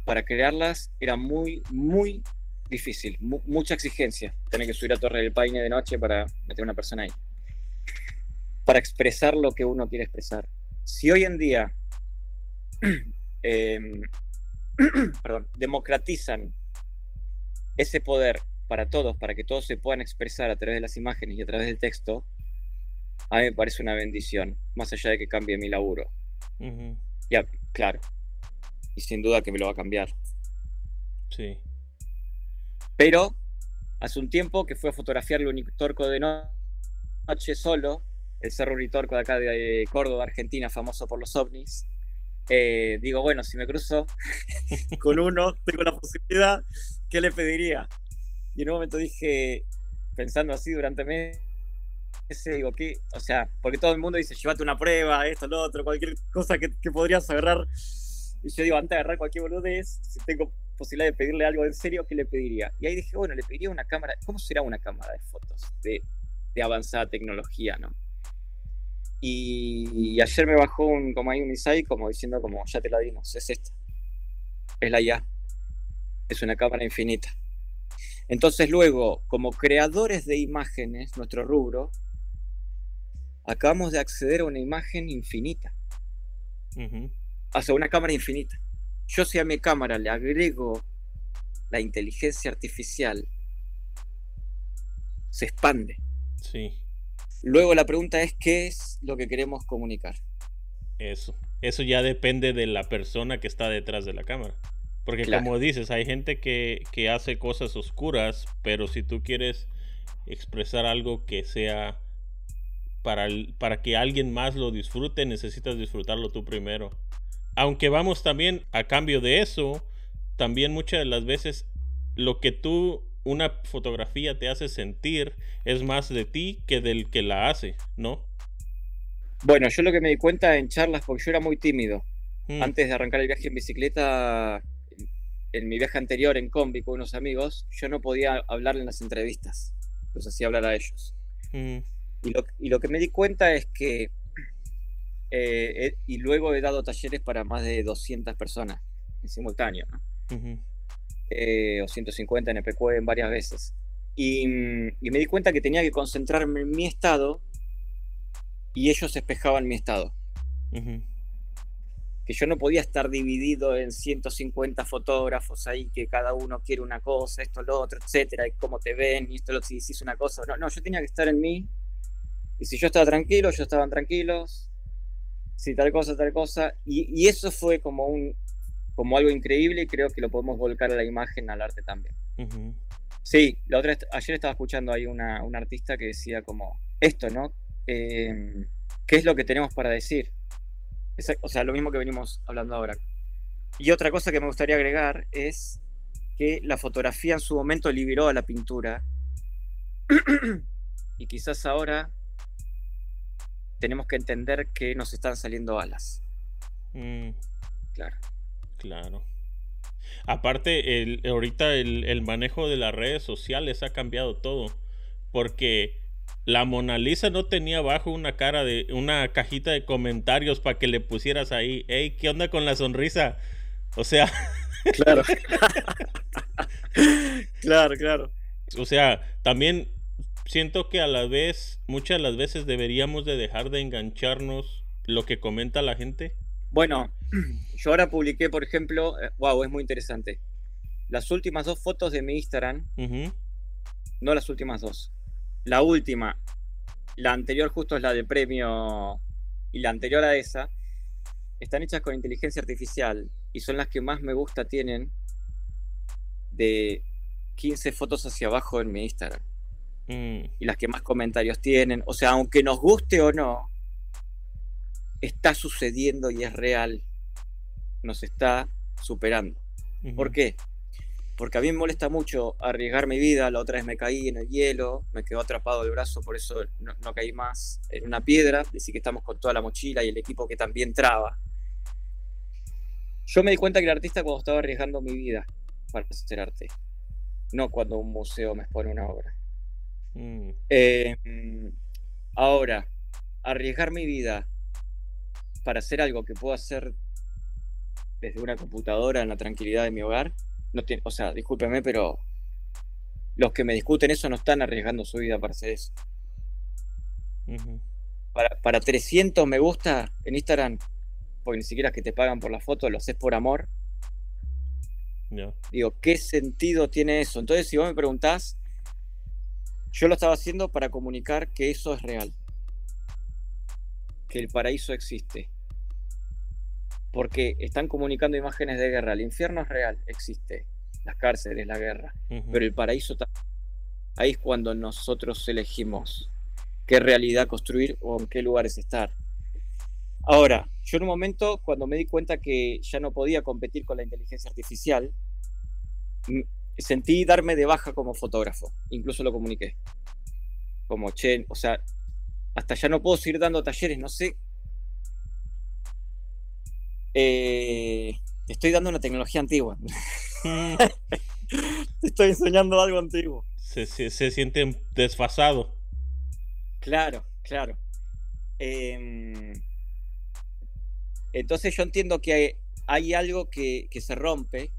para crearlas era muy, muy difícil, mucha exigencia. Tener que subir a Torre del Paine de noche para meter una persona ahí. Para expresar lo que uno quiere expresar. Si hoy en día em, perdón, democratizan ese poder para todos, para que todos se puedan expresar a través de las imágenes y a través del texto, a mí me parece una bendición, más allá de que cambie mi laburo. Ya, claro. Y sin duda que me lo va a cambiar. Sí. Pero hace un tiempo que fue a fotografiar el Unitorco de noche solo, el Cerro Unitorco de acá de Córdoba, Argentina, famoso por los ovnis. Eh, digo, bueno, si me cruzo con uno, tengo la posibilidad, ¿qué le pediría? Y en un momento dije, pensando así durante meses, digo, ¿qué? O sea, porque todo el mundo dice, llévate una prueba, esto, lo otro, cualquier cosa que, podrías agarrar. Y yo digo, antes de agarrar cualquier boludez, si tengo posibilidad de pedirle algo en serio, ¿qué le pediría? Y ahí dije, bueno, le pediría una cámara, ¿cómo será una cámara de fotos de, de avanzada tecnología, no? Y, ayer me bajó un, como hay un insight como diciendo como ya te la dimos, es esta. Es la ya. Es una cámara infinita. Entonces luego, como creadores de imágenes, nuestro rubro, acabamos de acceder a una imagen infinita. O una cámara infinita. Yo si a mi cámara le agrego la inteligencia artificial, se expande. Sí. Luego la pregunta es qué es lo que queremos comunicar. Eso. Eso ya depende de la persona que está detrás de la cámara. Porque como dices, hay gente que, hace cosas oscuras, pero si tú quieres expresar algo que sea para, para que alguien más lo disfrute, necesitas disfrutarlo tú primero. Aunque vamos también a cambio de eso, también muchas de las veces lo que tú una fotografía te hace sentir es más de ti que del que la hace, ¿no? Bueno, yo lo que me di cuenta en charlas, porque yo era muy tímido. Mm. Antes de arrancar el viaje en bicicleta, en mi viaje anterior en combi con unos amigos, yo no podía hablar en las entrevistas. Los hacía hablar a ellos. Mm. Y, lo, que me di cuenta es que, eh, y luego he dado talleres para más de 200 personas en simultáneo, ¿no? Eh, o 150 en en varias veces. Y, me di cuenta que tenía que concentrarme en mi estado y ellos espejaban mi estado. Que yo no podía estar dividido en 150 fotógrafos ahí, que cada uno quiere una cosa, esto, lo otro, etcétera, y cómo te ven, y esto, lo, si hiciste una cosa. No, no, yo tenía que estar en mí. Y si yo estaba tranquilo, ellos estaban tranquilos. Si tal cosa, tal cosa. y eso fue como un, como algo increíble y creo que lo podemos volcar a la imagen, al arte también. Sí, la otra, ayer estaba escuchando ahí una, artista que decía como esto, ¿no? Em, ¿Qué es lo que tenemos para decir? o sea, lo mismo que venimos hablando ahora. Y otra cosa que me gustaría agregar es que la fotografía en su momento liberó a la pintura y quizás ahora tenemos que entender que nos están saliendo alas. Mm. Claro. Claro. Aparte, el, ahorita el, manejo de las redes sociales ha cambiado todo. Porque la Mona Lisa no tenía abajo una cara de una cajita de comentarios para que le pusieras ahí, hey, ¿qué onda con la sonrisa? O sea. Claro. claro, claro. O sea, también siento que a la vez, muchas de las veces deberíamos de dejar de engancharnos lo que comenta la gente bueno, yo ahora publiqué, por ejemplo, wow, eh, es muy interesante. Las últimas dos fotos de mi Instagram, no las últimas dos. La última, la anterior justo es la de premio y la anterior a esa, están hechas con inteligencia artificial y son las que más me gusta tienen de 15 fotos hacia abajo en mi Instagram. Mm. Y las que más comentarios tienen. O sea, aunque nos guste o no, está sucediendo y es real. Nos está superando. ¿Por qué? Porque a mí me molesta mucho arriesgar mi vida. La otra vez me caí en el hielo, me quedó atrapado el brazo, por eso no, no caí más en una piedra. Decir que estamos con toda la mochila y el equipo que también traba. Yo me di cuenta que el artista cuando estaba arriesgando mi vida para hacer arte, no cuando un museo me expone una obra. Mm. Em, ahora, arriesgar mi vida para hacer algo que puedo hacer desde una computadora en la tranquilidad de mi hogar, no tiene, o sea, discúlpeme, pero los que me discuten eso no están arriesgando su vida para hacer eso. para, para 300 me gusta en Instagram, porque ni siquiera es que te pagan por la foto, lo haces por amor. Digo, ¿qué sentido tiene eso? Entonces, si vos me preguntás, yo lo estaba haciendo para comunicar que eso es real. Que el paraíso existe. Porque están comunicando imágenes de guerra. El infierno es real, existe. Las cárceles, la guerra. Pero el paraíso también. Ahí es cuando nosotros elegimos qué realidad construir o en qué lugares estar. Ahora, yo en un momento, cuando me di cuenta que ya no podía competir con la inteligencia artificial, sentí darme de baja como fotógrafo. Incluso lo comuniqué. Como, che, o sea, hasta ya no puedo seguir dando talleres, no sé. Eh, te estoy dando una tecnología antigua. Te estoy enseñando algo antiguo. Se, se, siente desfasado. Claro, claro. Em, entonces yo entiendo que hay, algo que, se rompe.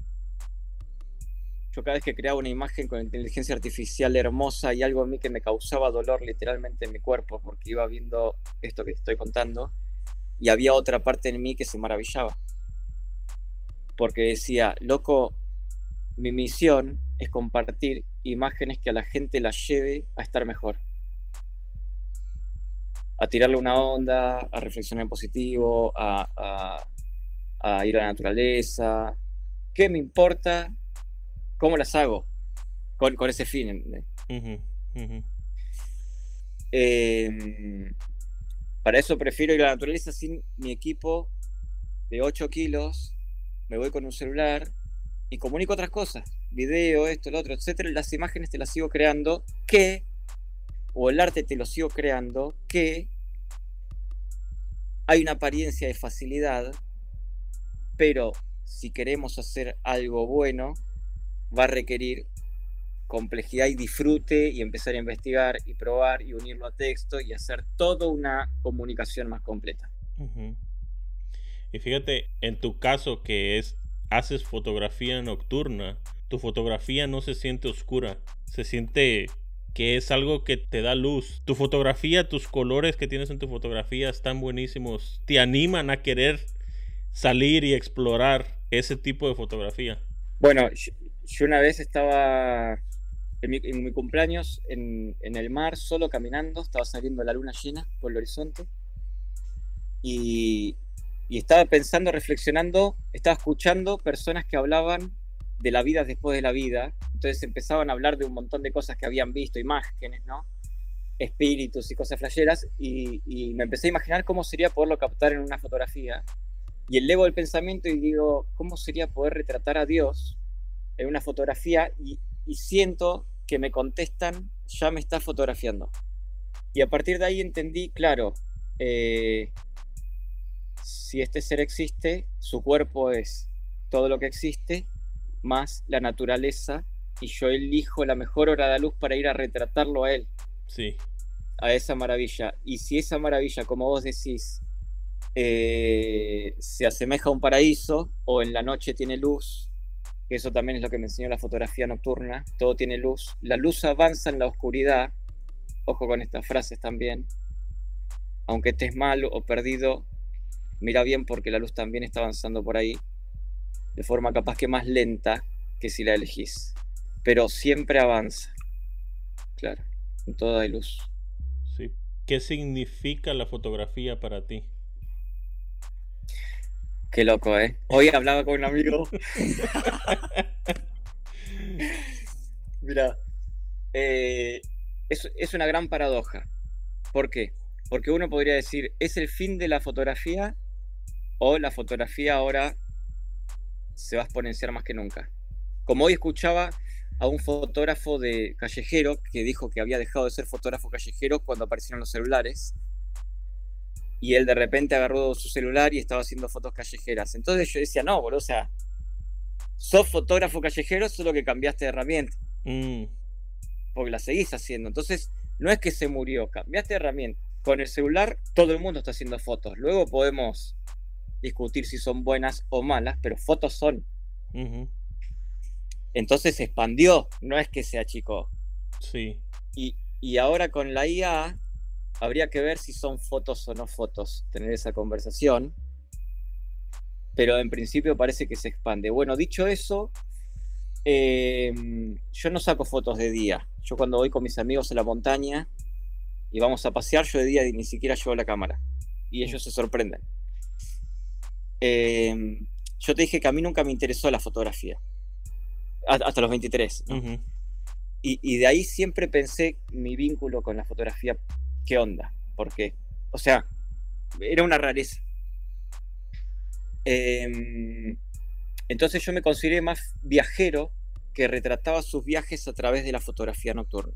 Yo cada vez que creaba una imagen con inteligencia artificial hermosa y algo en mí que me causaba dolor literalmente en mi cuerpo porque iba viendo esto que estoy contando y había otra parte en mí que se maravillaba. Porque decía, loco, mi misión es compartir imágenes que a la gente la lleve a estar mejor a tirarle una onda, a reflexionar en positivo, a, ir a la naturaleza. ¿Qué me importa? ¿Cómo las hago? Con, ese fin. Em, para eso prefiero ir a la naturaleza sin mi equipo de 8 kilos. Me voy con un celular y comunico otras cosas. Video, esto, lo otro, etcétera. Las imágenes te las sigo creando que o el arte te lo sigo creando, que hay una apariencia de facilidad, pero si queremos hacer algo bueno, va a requerir complejidad y disfrute y empezar a investigar y probar y unirlo a texto y hacer toda una comunicación más completa. Y fíjate, en tu caso que es haces fotografía nocturna, tu fotografía no se siente oscura, se siente que es algo que te da luz. Tu fotografía, tus colores que tienes en tu fotografía están buenísimos. Te animan a querer salir y explorar ese tipo de fotografía. Bueno, yo, una vez estaba en mi, cumpleaños en, el mar, solo caminando, estaba saliendo la luna llena por el horizonte y, estaba pensando, reflexionando, estaba escuchando personas que hablaban de la vida después de la vida. Entonces empezaban a hablar de un montón de cosas que habían visto, imágenes, ¿no? Espíritus y cosas flasheras. Y, me empecé a imaginar cómo sería poderlo captar en una fotografía. Y elevo el pensamiento y digo, ¿cómo sería poder retratar a Dios en una fotografía? Y, siento que me contestan, ya me está fotografiando. Y a partir de ahí entendí, claro, eh, si este ser existe, su cuerpo es todo lo que existe más la naturaleza y yo elijo la mejor hora de luz para ir a retratarlo a él. Sí. A esa maravilla. Y si esa maravilla, como vos decís, eh, se asemeja a un paraíso o en la noche tiene luz, que eso también es lo que me enseñó la fotografía nocturna, todo tiene luz, la luz avanza en la oscuridad, ojo con estas frases también, aunque estés mal o perdido, mira bien porque la luz también está avanzando por ahí de forma capaz que más lenta que si la elegís, pero siempre avanza. Claro, en toda hay luz. Sí. ¿Qué significa la fotografía para ti? Qué loco, ¿eh? Hoy hablaba con un amigo. Mira, eh, es, es una gran paradoja. ¿Por qué? Porque uno podría decir, ¿es el fin de la fotografía? O la fotografía ahora se va a exponenciar más que nunca. Como hoy escuchaba a un fotógrafo de callejero que dijo que había dejado de ser fotógrafo callejero cuando aparecieron los celulares. Y él de repente agarró su celular y estaba haciendo fotos callejeras. Entonces yo decía, no, boludo, o sea, sos fotógrafo callejero, solo que cambiaste de herramienta. Mm. Porque la seguís haciendo. Entonces, no es que se murió, cambiaste de herramienta. Con el celular todo el mundo está haciendo fotos. Luego podemos discutir si son buenas o malas, pero fotos son. Entonces se expandió, no es que se achicó. Sí. Y, y ahora con la IA habría que ver si son fotos o no fotos, tener esa conversación. Pero en principio parece que se expande. Bueno, dicho eso, em, yo no saco fotos de día. Yo cuando voy con mis amigos a la montaña y vamos a pasear, yo de día ni siquiera llevo la cámara. Y ellos se sorprenden. Em, yo te dije que a mí nunca me interesó la fotografía. Hasta los 23. y, y, de ahí siempre pensé mi vínculo con la fotografía. ¿Qué onda? ¿Por qué? O sea, era una rareza. Em, entonces yo me consideré más viajero que retrataba sus viajes a través de la fotografía nocturna.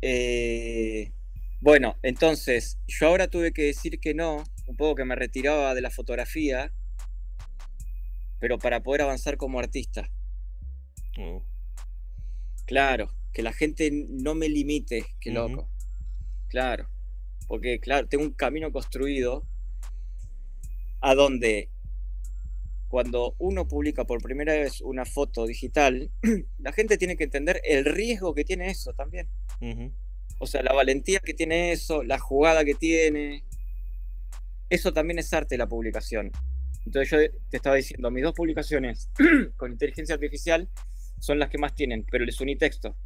Eh, bueno, entonces yo ahora tuve que decir que no, un poco que me retiraba de la fotografía, pero para poder avanzar como artista. Oh. Claro, que la gente no me limite, qué loco. Claro, porque claro, tengo un camino construido a donde cuando uno publica por primera vez una foto digital, la gente tiene que entender el riesgo que tiene eso también. O sea, la valentía que tiene eso, la jugada que tiene. Eso también es arte la publicación. Entonces yo te estaba diciendo, mis dos publicaciones con inteligencia artificial son las que más tienen, pero les uní texto.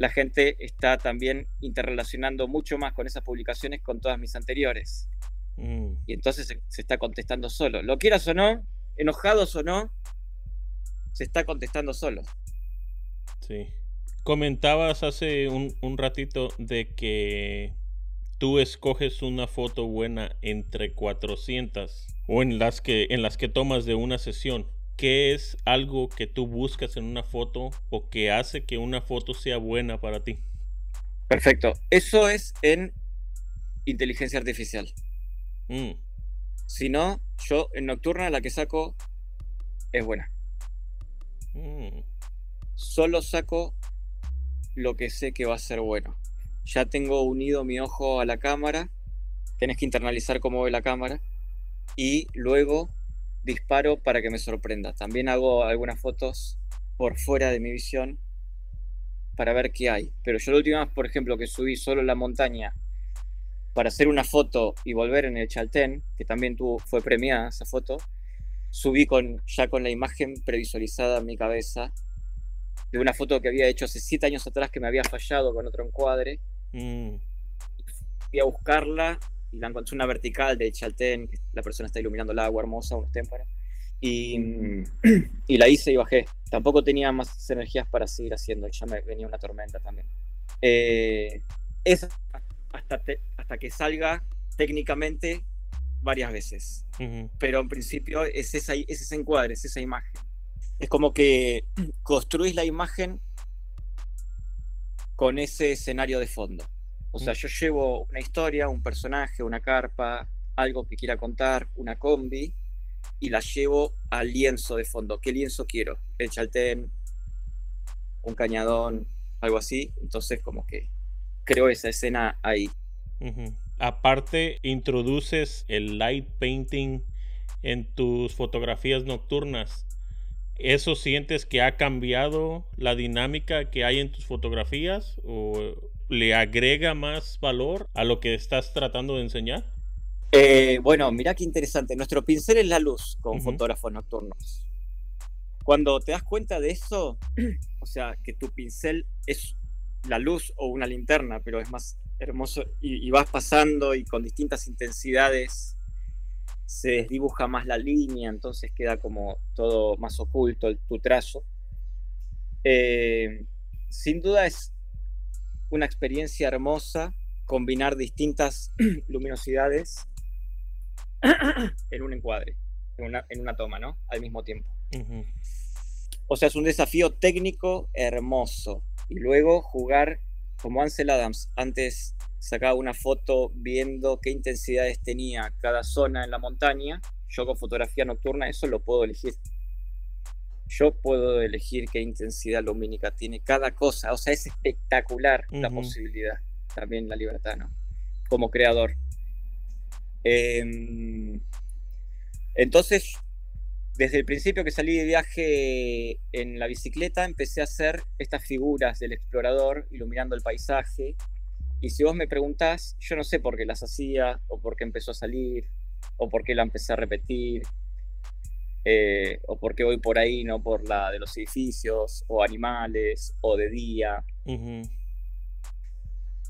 La gente está también interrelacionando mucho más con esas publicaciones con todas mis anteriores. Mm. Y entonces se, se, está contestando solo. Lo quieras o no, enojados o no, se está contestando solo. Sí. Comentabas hace un, ratito de que tú escoges una foto buena entre 400 o en las que en las que tomas de una sesión. ¿Qué es algo que tú buscas en una foto o que hace que una foto sea buena para ti? Perfecto. Eso es en inteligencia artificial. Mm. Si no, yo en Nocturna la que saco es buena. Mm. Solo saco lo que sé que va a ser bueno. Ya tengo unido mi ojo a la cámara. Tienes que internalizar cómo ve la cámara. Y luego disparo para que me sorprenda. También hago algunas fotos por fuera de mi visión para ver qué hay. Pero yo la última vez, por ejemplo, que subí solo la montaña para hacer una foto y volver en el Chaltén, que también tuvo, fue premiada esa foto, subí con, ya con la imagen previsualizada en mi cabeza de una foto que había hecho hace siete años atrás que me había fallado con otro encuadre. Mm. Fui a buscarla y la encontré una vertical de Chaltén, que la persona está iluminando el agua hermosa, unos témpanos. Y, y, la hice y bajé. Tampoco tenía más energías para seguir haciendo, ya me venía una tormenta también. Eh, esa hasta, hasta que salga técnicamente varias veces. Pero en principio es, esa, es ese encuadre, es esa imagen. Es como que construís la imagen con ese escenario de fondo. O sea, yo llevo una historia, un personaje, una carpa, algo que quiera contar, una combi, y la llevo al lienzo de fondo. ¿Qué lienzo quiero? El chaltén, un cañadón, algo así. Entonces, como que creo esa escena ahí. Aparte, introduces el light painting en tus fotografías nocturnas. ¿Eso sientes que ha cambiado la dinámica que hay en tus fotografías o le agrega más valor a lo que estás tratando de enseñar? Eh, bueno, mira qué interesante. Nuestro pincel es la luz con fotógrafos nocturnos. Cuando te das cuenta de eso, o sea, que tu pincel es la luz o una linterna, pero es más hermoso y, vas pasando y con distintas intensidades se desdibuja más la línea, entonces queda como todo más oculto el, tu trazo. Eh, sin duda es una experiencia hermosa combinar distintas luminosidades en un encuadre. en una, toma, ¿no? Al mismo tiempo. O sea, es un desafío técnico hermoso. Y luego jugar como Ansel Adams. Antes sacaba una foto viendo qué intensidades tenía cada zona en la montaña. Yo con fotografía nocturna eso lo puedo elegir. Yo puedo elegir qué intensidad lumínica tiene cada cosa. O sea, es espectacular la posibilidad. También la libertad, ¿no? Como creador. Em, entonces, desde el principio que salí de viaje en la bicicleta, empecé a hacer estas figuras del explorador iluminando el paisaje. Y si vos me preguntás, yo no sé por qué las hacía, o por qué empezó a salir, o por qué la empecé a repetir, eh, o por qué voy por ahí, no por la de los edificios, o animales, o de día.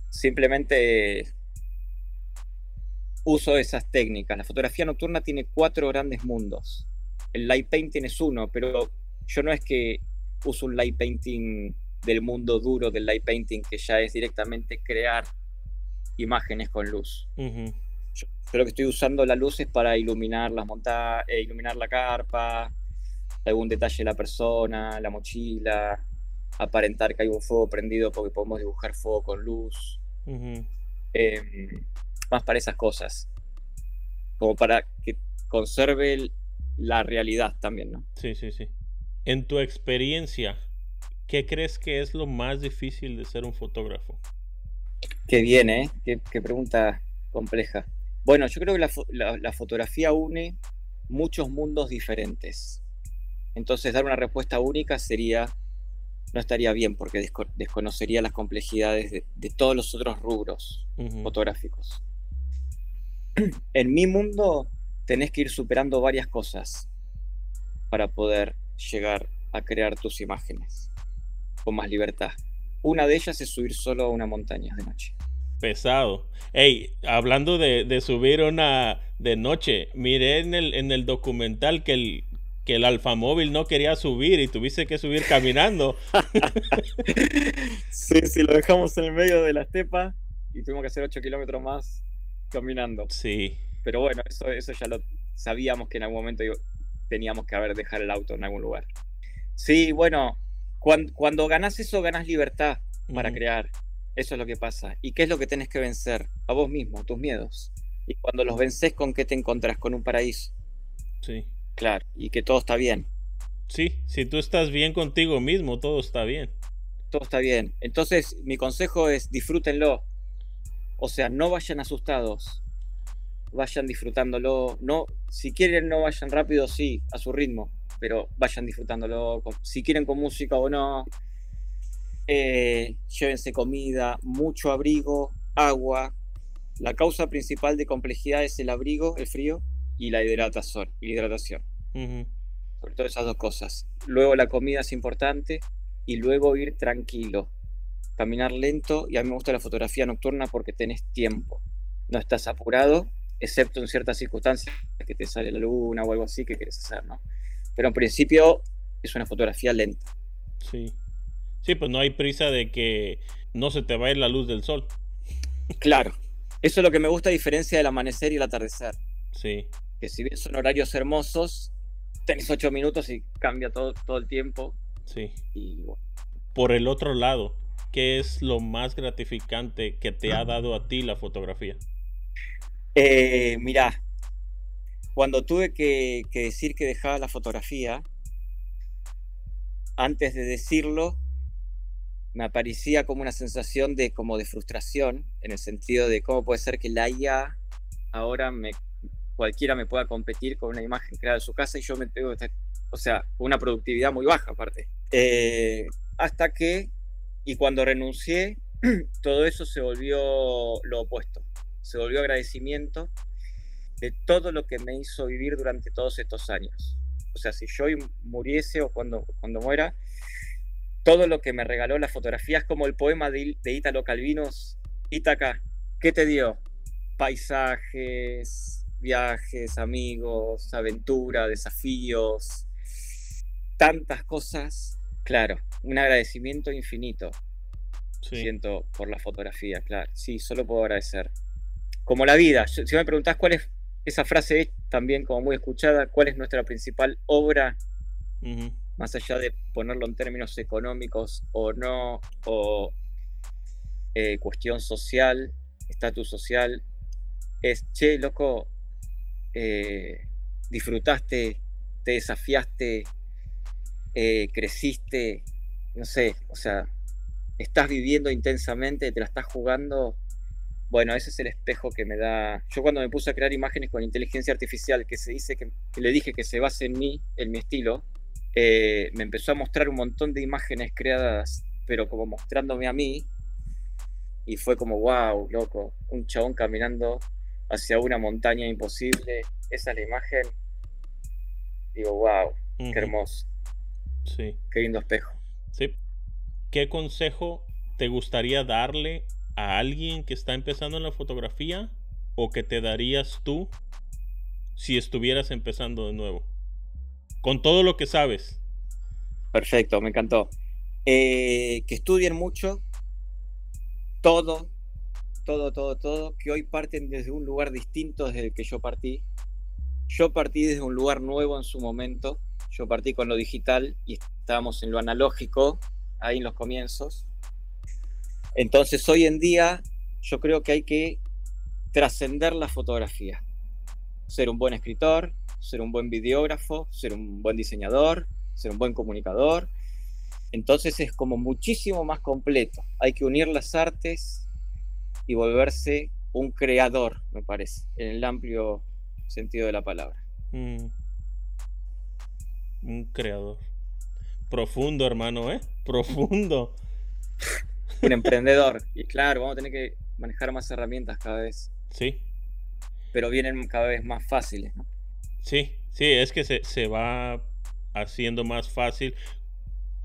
Simplemente uso esas técnicas. La fotografía nocturna tiene cuatro grandes mundos. El light painting es uno, pero yo no es que uso un light painting del mundo duro del light painting, que ya es directamente crear imágenes con luz. Yo, creo que estoy usando las luces para iluminar las montañas, eh, iluminar la carpa, algún detalle de la persona, la mochila, aparentar que hay un fuego prendido porque podemos dibujar fuego con luz más para esas cosas. Como para que conserve la realidad también, ¿no? Sí, sí, sí. En tu experiencia, ¿qué crees que es lo más difícil de ser un fotógrafo? Qué bien, ¿eh? Qué, pregunta compleja. Bueno, yo creo que la, fotografía une muchos mundos diferentes. Entonces dar una respuesta única sería, no estaría bien porque desconocería las complejidades de, todos los otros rubros fotográficos en mi mundo tenés que ir superando varias cosas para poder llegar a crear tus imágenes con más libertad. Una de ellas es subir solo a una montaña de noche. Pesado. Hey, hablando de, subir una de noche, miré en el, en el documental que el, que el alfamóvil no quería subir y tuviste que subir caminando. sí, sí, lo dejamos en el medio de la estepa y tuvimos que hacer 8 kilómetros más caminando. Sí. Pero bueno, eso, eso ya lo sabíamos que en algún momento teníamos que haber dejar el auto en algún lugar. Sí, bueno, cuando, cuando ganás eso, ganás libertad para crear. Eso es lo que pasa. ¿Y qué es lo que tenés que vencer? A vos mismo, tus miedos. Y cuando los vences, ¿con qué te encontrás? Con un paraíso. Sí. Claro, y que todo está bien. Sí, si tú estás bien contigo mismo, todo está bien. Todo está bien. Entonces, mi consejo es disfrútenlo. O sea, no vayan asustados, vayan disfrutándolo. No, si quieren no vayan rápido, sí, a su ritmo, pero vayan disfrutándolo. Si quieren con música o no, eh, llévense comida, mucho abrigo, agua. La causa principal de complejidad es el abrigo, el frío y la hidratación. hidratación. Sobre todo esas dos cosas. Luego la comida es importante y luego ir tranquilo caminar lento y a mí me gusta la fotografía nocturna porque tenés tiempo. No estás apurado, excepto en ciertas circunstancias que te sale la luna o algo así que quieres hacer, ¿no? Pero en principio es una fotografía lenta. Sí. Sí, pues no hay prisa de que no se te vaya la luz del sol. Claro. Eso es lo que me gusta a diferencia del amanecer y el atardecer. Sí. Que si bien son horarios hermosos, tenés ocho minutos y cambia todo, todo el tiempo. Sí. Y Por el otro lado, ¿qué es lo más gratificante que te ha dado a ti la fotografía? Eh, mira, cuando tuve que, decir que dejaba la fotografía, antes de decirlo, me aparecía como una sensación de como de frustración, en el sentido de cómo puede ser que la IA ahora me, cualquiera me pueda competir con una imagen creada en su casa y yo me tengo, o sea, una productividad muy baja aparte. Eh, hasta que y cuando renuncié, todo eso se volvió lo opuesto. Se volvió agradecimiento de todo lo que me hizo vivir durante todos estos años. O sea, si yo muriese o cuando, cuando muera, todo lo que me regaló la fotografía es como el poema de, de Ítalo Calvinos, Ítaca, ¿qué te dio? Paisajes, viajes, amigos, aventura, desafíos, tantas cosas Claro, un agradecimiento infinito. Siento por la fotografía, claro. Sí, solo puedo agradecer. Como la vida. Si me preguntás cuál es, esa frase es también como muy escuchada, ¿cuál es nuestra principal obra? Más allá de ponerlo en términos económicos o no, o eh, cuestión social, estatus social, es, che, loco, eh, disfrutaste, te desafiaste, eh, creciste, no sé, o sea, estás viviendo intensamente, te la estás jugando. Bueno, ese es el espejo que me da. Yo cuando me puse a crear imágenes con inteligencia artificial, que se dice que, le dije que se base en mí, en mi estilo, eh, me empezó a mostrar un montón de imágenes creadas, pero como mostrándome a mí. Y fue como, wow, loco, un chabón caminando hacia una montaña imposible. Esa es la imagen. Digo, wow, qué hermoso. Sí. Qué lindo espejo. Sí. ¿Qué consejo te gustaría darle a alguien que está empezando en la fotografía o que te darías tú si estuvieras empezando de nuevo? Con todo lo que sabes. Perfecto, me encantó. Eh, que estudien mucho, todo, todo, todo, todo, que hoy parten desde un lugar distinto desde el que yo partí. Yo partí desde un lugar nuevo en su momento, yo partí con lo digital y estábamos en lo analógico, ahí en los comienzos. Entonces hoy en día yo creo que hay que trascender la fotografía. Ser un buen escritor, ser un buen videógrafo, ser un buen diseñador, ser un buen comunicador. Entonces es como muchísimo más completo. Hay que unir las artes y volverse un creador, me parece, en el amplio sentido de la palabra. Mm un creador. Profundo, hermano, ¿eh? Profundo. un emprendedor. Y claro, vamos a tener que manejar más herramientas cada vez. Sí. Pero vienen cada vez más fáciles, ¿no? Sí, sí, es que se, se va haciendo más fácil.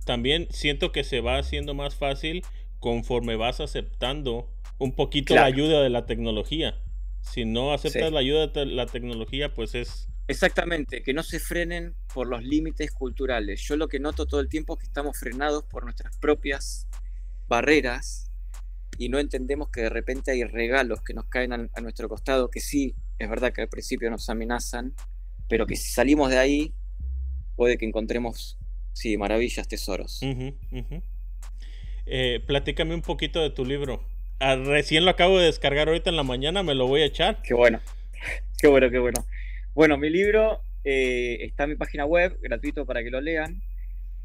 También siento que se va haciendo más fácil conforme vas aceptando un poquito la ayuda de la tecnología. Si no aceptas la ayuda de la tecnología, pues es Exactamente, que no se frenen por los límites culturales. Yo lo que noto todo el tiempo es que estamos frenados por nuestras propias barreras y no entendemos que de repente hay regalos que nos caen a, nuestro costado, que sí, es verdad que al principio nos amenazan, pero que si salimos de ahí, puede que encontremos, sí, maravillas, tesoros. Eh, platícame un poquito de tu libro. Ah, recién lo acabo de descargar ahorita en la mañana, me lo voy a echar. Qué bueno, qué bueno, qué bueno. Bueno, mi libro eh, está en mi página web, gratuito para que lo lean.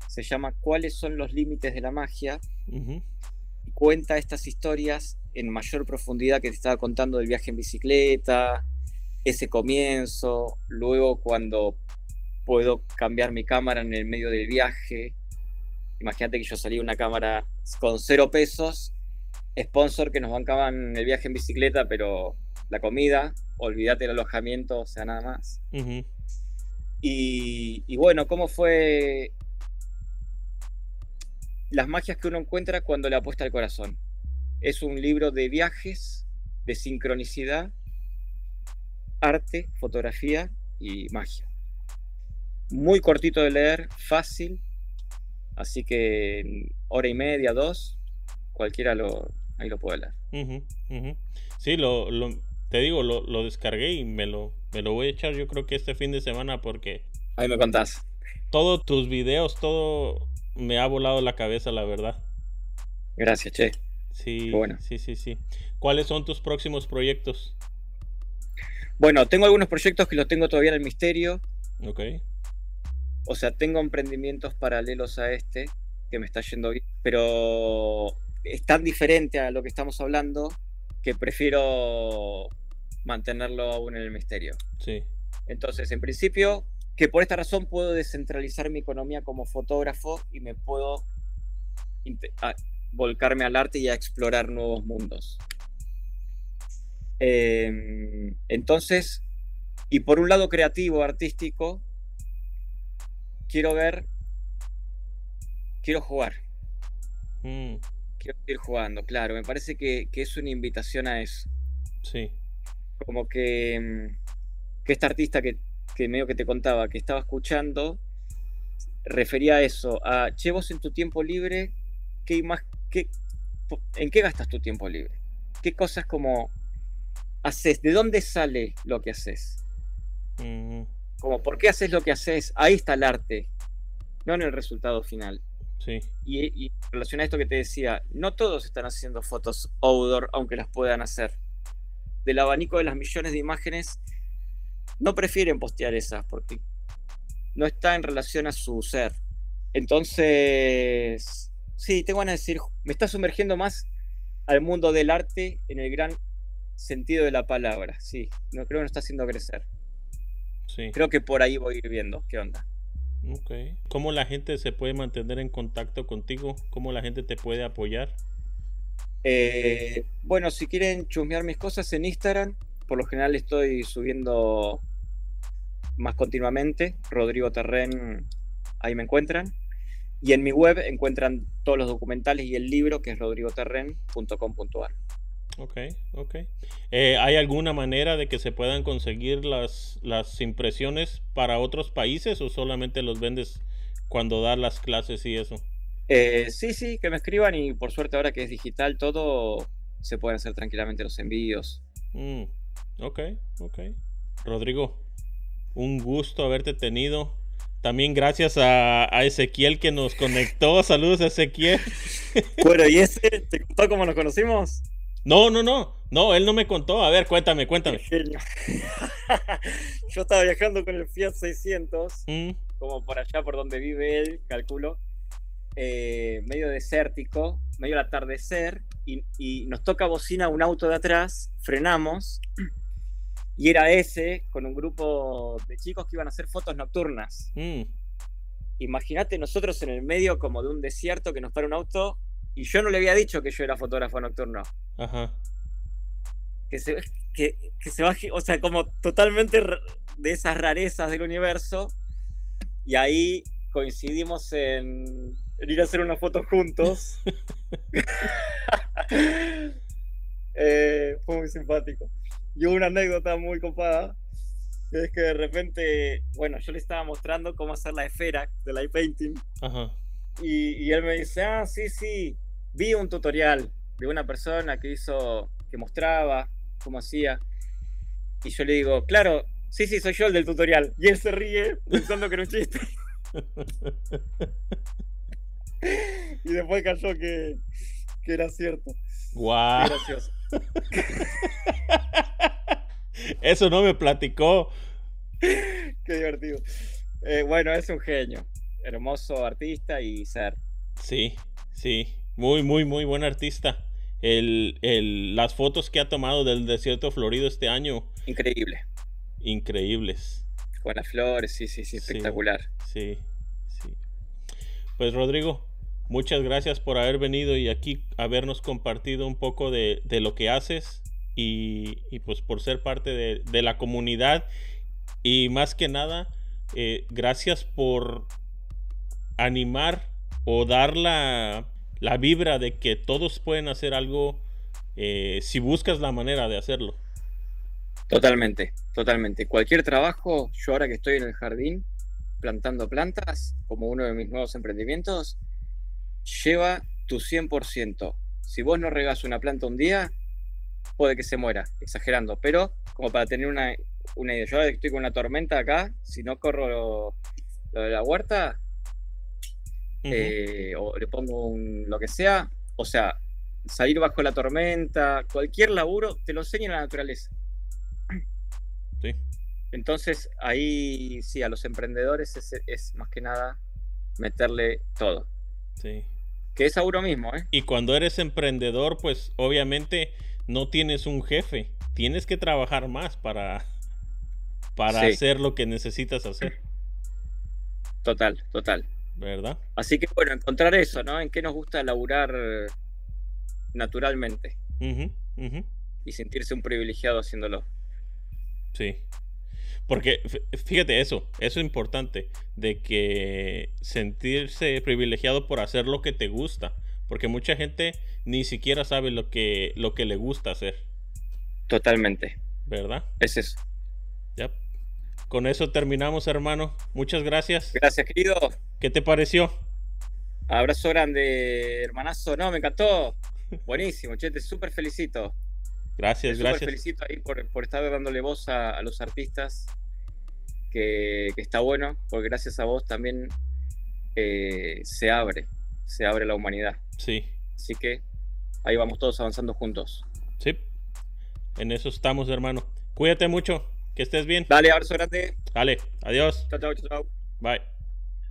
Se llama ¿Cuáles son los límites de la magia? y cuenta estas historias en mayor profundidad que te estaba contando del viaje en bicicleta, ese comienzo, luego cuando puedo cambiar mi cámara en el medio del viaje. Imagínate que yo salí una cámara con cero pesos, sponsor que nos bancaban el viaje en bicicleta, pero la comida, olvídate el alojamiento, o sea, nada más. y, bueno, ¿cómo fue las magias que uno encuentra cuando le apuesta al corazón? Es un libro de viajes, de sincronicidad, arte, fotografía y magia. Muy cortito de leer, fácil, así que hora y media, dos, cualquiera lo, ahí lo puede leer. Sí, lo, te digo, lo, lo, descargué y me lo, me lo voy a echar yo creo que este fin de semana porque... Ahí me contás. Todos tus videos, todo me ha volado la cabeza, la verdad. Gracias, Che. Sí, bueno. sí, sí, sí. ¿Cuáles son tus próximos proyectos? Bueno, tengo algunos proyectos que los tengo todavía en el misterio. Ok. O sea, tengo emprendimientos paralelos a este que me está yendo bien, pero es tan diferente a lo que estamos hablando que prefiero mantenerlo aún en el misterio. Sí. Entonces, en principio, que por esta razón puedo descentralizar mi economía como fotógrafo y me puedo volcarme al arte y a explorar nuevos mundos. Em, entonces, y por un lado creativo, artístico, quiero ver, quiero jugar. Mm. Quiero ir jugando, claro. Me parece que, es una invitación a eso. Sí. Como que, mm, que esta artista que, que medio que te contaba, que estaba escuchando, refería a eso, a, che, vos en tu tiempo libre, ¿qué más, qué, ¿en qué gastas tu tiempo libre? ¿Qué cosas como haces? ¿De dónde sale lo que haces? Como, ¿por qué haces lo que haces? Ahí está el arte, no en el resultado final. Sí. Y, y en relación a esto que te decía, no todos están haciendo fotos outdoor, aunque las puedan hacer. Del abanico de las millones de imágenes, no prefieren postear esas porque no está en relación a su ser. Entonces, sí, tengo ganas de decir, me está sumergiendo más al mundo del arte en el gran sentido de la palabra. Sí, no creo que nos está haciendo crecer. Sí. Creo que por ahí voy a ir viendo qué onda. Ok. ¿Cómo la gente se puede mantener en contacto contigo? ¿Cómo la gente te puede apoyar? Eh, bueno, si quieren chusmear mis cosas en Instagram, por lo general estoy subiendo más continuamente. Rodrigo Terren, ahí me encuentran. Y en mi web encuentran todos los documentales y el libro que es rodrigoterren.com.ar. Ok, ok. Eh, ¿Hay alguna manera de que se puedan conseguir las, las impresiones para otros países o solamente los vendes cuando das las clases y eso? Eh, sí, sí, que me escriban y por suerte ahora que es digital todo, se pueden hacer tranquilamente los envíos. Mm, ok, ok. Rodrigo, un gusto haberte tenido. También gracias a, Ezequiel que nos conectó. Saludos a Ezequiel. Bueno, ¿y ese te contó cómo nos conocimos? No, no, no. No, él no me contó. A ver, cuéntame, cuéntame. Yo estaba viajando con el Fiat 600, mm. como por allá por donde vive él, calculo. Eh, medio desértico, medio al atardecer, y, y nos toca bocina un auto de atrás, frenamos y era ese con un grupo de chicos que iban a hacer fotos nocturnas. Mm. Imagínate nosotros en el medio como de un desierto que nos para un auto y yo no le había dicho que yo era fotógrafo nocturno. Ajá. Que se, que, que se baje, o sea, como totalmente de esas rarezas del universo. Y ahí coincidimos en, ir a hacer una foto juntos. Eh, fue muy simpático. Y hubo una anécdota muy copada, es que de repente, bueno, yo le estaba mostrando cómo hacer la esfera del light painting. Ajá. Y, y, él me dice, ah, sí, sí, vi un tutorial de una persona que hizo, que mostraba cómo hacía. Y yo le digo, claro, sí, sí, soy yo el del tutorial. Y él se ríe pensando que era un chiste. y después cayó que, que era cierto. Guau. gracioso. Eso no me platicó. Qué divertido. Eh, bueno, es un genio. Hermoso artista y ser. Sí, sí. Muy, muy, muy buen artista. El, el, las fotos que ha tomado del desierto florido este año. Increíble. Increíbles. Con las flores, sí, sí, sí, espectacular. Sí, sí. Pues Rodrigo, muchas gracias por haber venido y aquí habernos compartido un poco de, de lo que haces y, pues por ser parte de, la comunidad y más que nada eh, gracias por animar o dar la, la, vibra de que todos pueden hacer algo eh, si buscas la manera de hacerlo. Totalmente, totalmente. Cualquier trabajo, yo ahora que estoy en el jardín plantando plantas, como uno de mis nuevos emprendimientos, lleva tu 100%. Si vos no regas una planta un día, puede que se muera, exagerando, pero como para tener una, una idea. Yo estoy con una tormenta acá, si no corro lo, de la huerta, eh, o le pongo un, lo que sea, o sea, salir bajo la tormenta, cualquier laburo, te lo enseña la naturaleza. Sí. Entonces, ahí sí, a los emprendedores es, es más que nada meterle todo. Sí. Que es a uno mismo, ¿eh? Y cuando eres emprendedor, pues obviamente no tienes un jefe. Tienes que trabajar más para, para hacer lo que necesitas hacer. Total, total. ¿Verdad? Así que bueno, encontrar eso, ¿no? En qué nos gusta laburar naturalmente. Y sentirse un privilegiado haciéndolo. Sí. Porque fíjate eso, eso es importante, de que sentirse privilegiado por hacer lo que te gusta. Porque mucha gente ni siquiera sabe lo que, lo que le gusta hacer. Totalmente. ¿Verdad? Es eso. Con eso terminamos, hermano. Muchas gracias. Gracias, querido. ¿Qué te pareció? Abrazo grande, hermanazo. No, me encantó. Buenísimo, che, te súper felicito. Gracias, te gracias. felicito ahí por, por estar dándole voz a, los artistas que, está bueno, porque gracias a vos también eh, se abre, se abre la humanidad. Sí. Así que ahí vamos todos avanzando juntos. Sí, en eso estamos, hermano. Cuídate mucho, que estés bien. Dale, abrazo grande. Dale, adiós. Chao, chao, chao. Bye.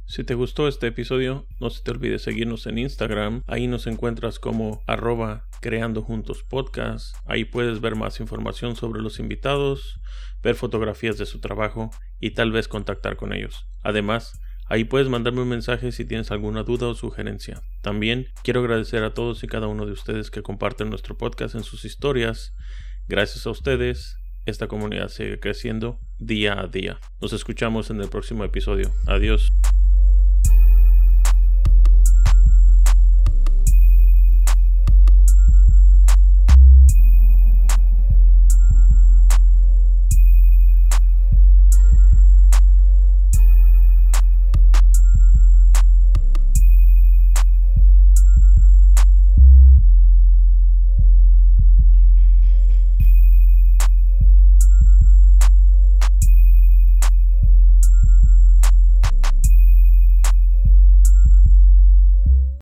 Si te gustó este episodio, no se te olvide seguirnos en Instagram. Ahí nos encuentras como arroba creando juntos podcast. Ahí puedes ver más información sobre los invitados, ver fotografías de su trabajo y tal vez contactar con ellos. Además, Ahí puedes mandarme un mensaje si tienes alguna duda o sugerencia. También quiero agradecer a todos y cada uno de ustedes que comparten nuestro podcast en sus historias. Gracias a ustedes, esta comunidad sigue creciendo día a día. Nos escuchamos en el próximo episodio. Adiós.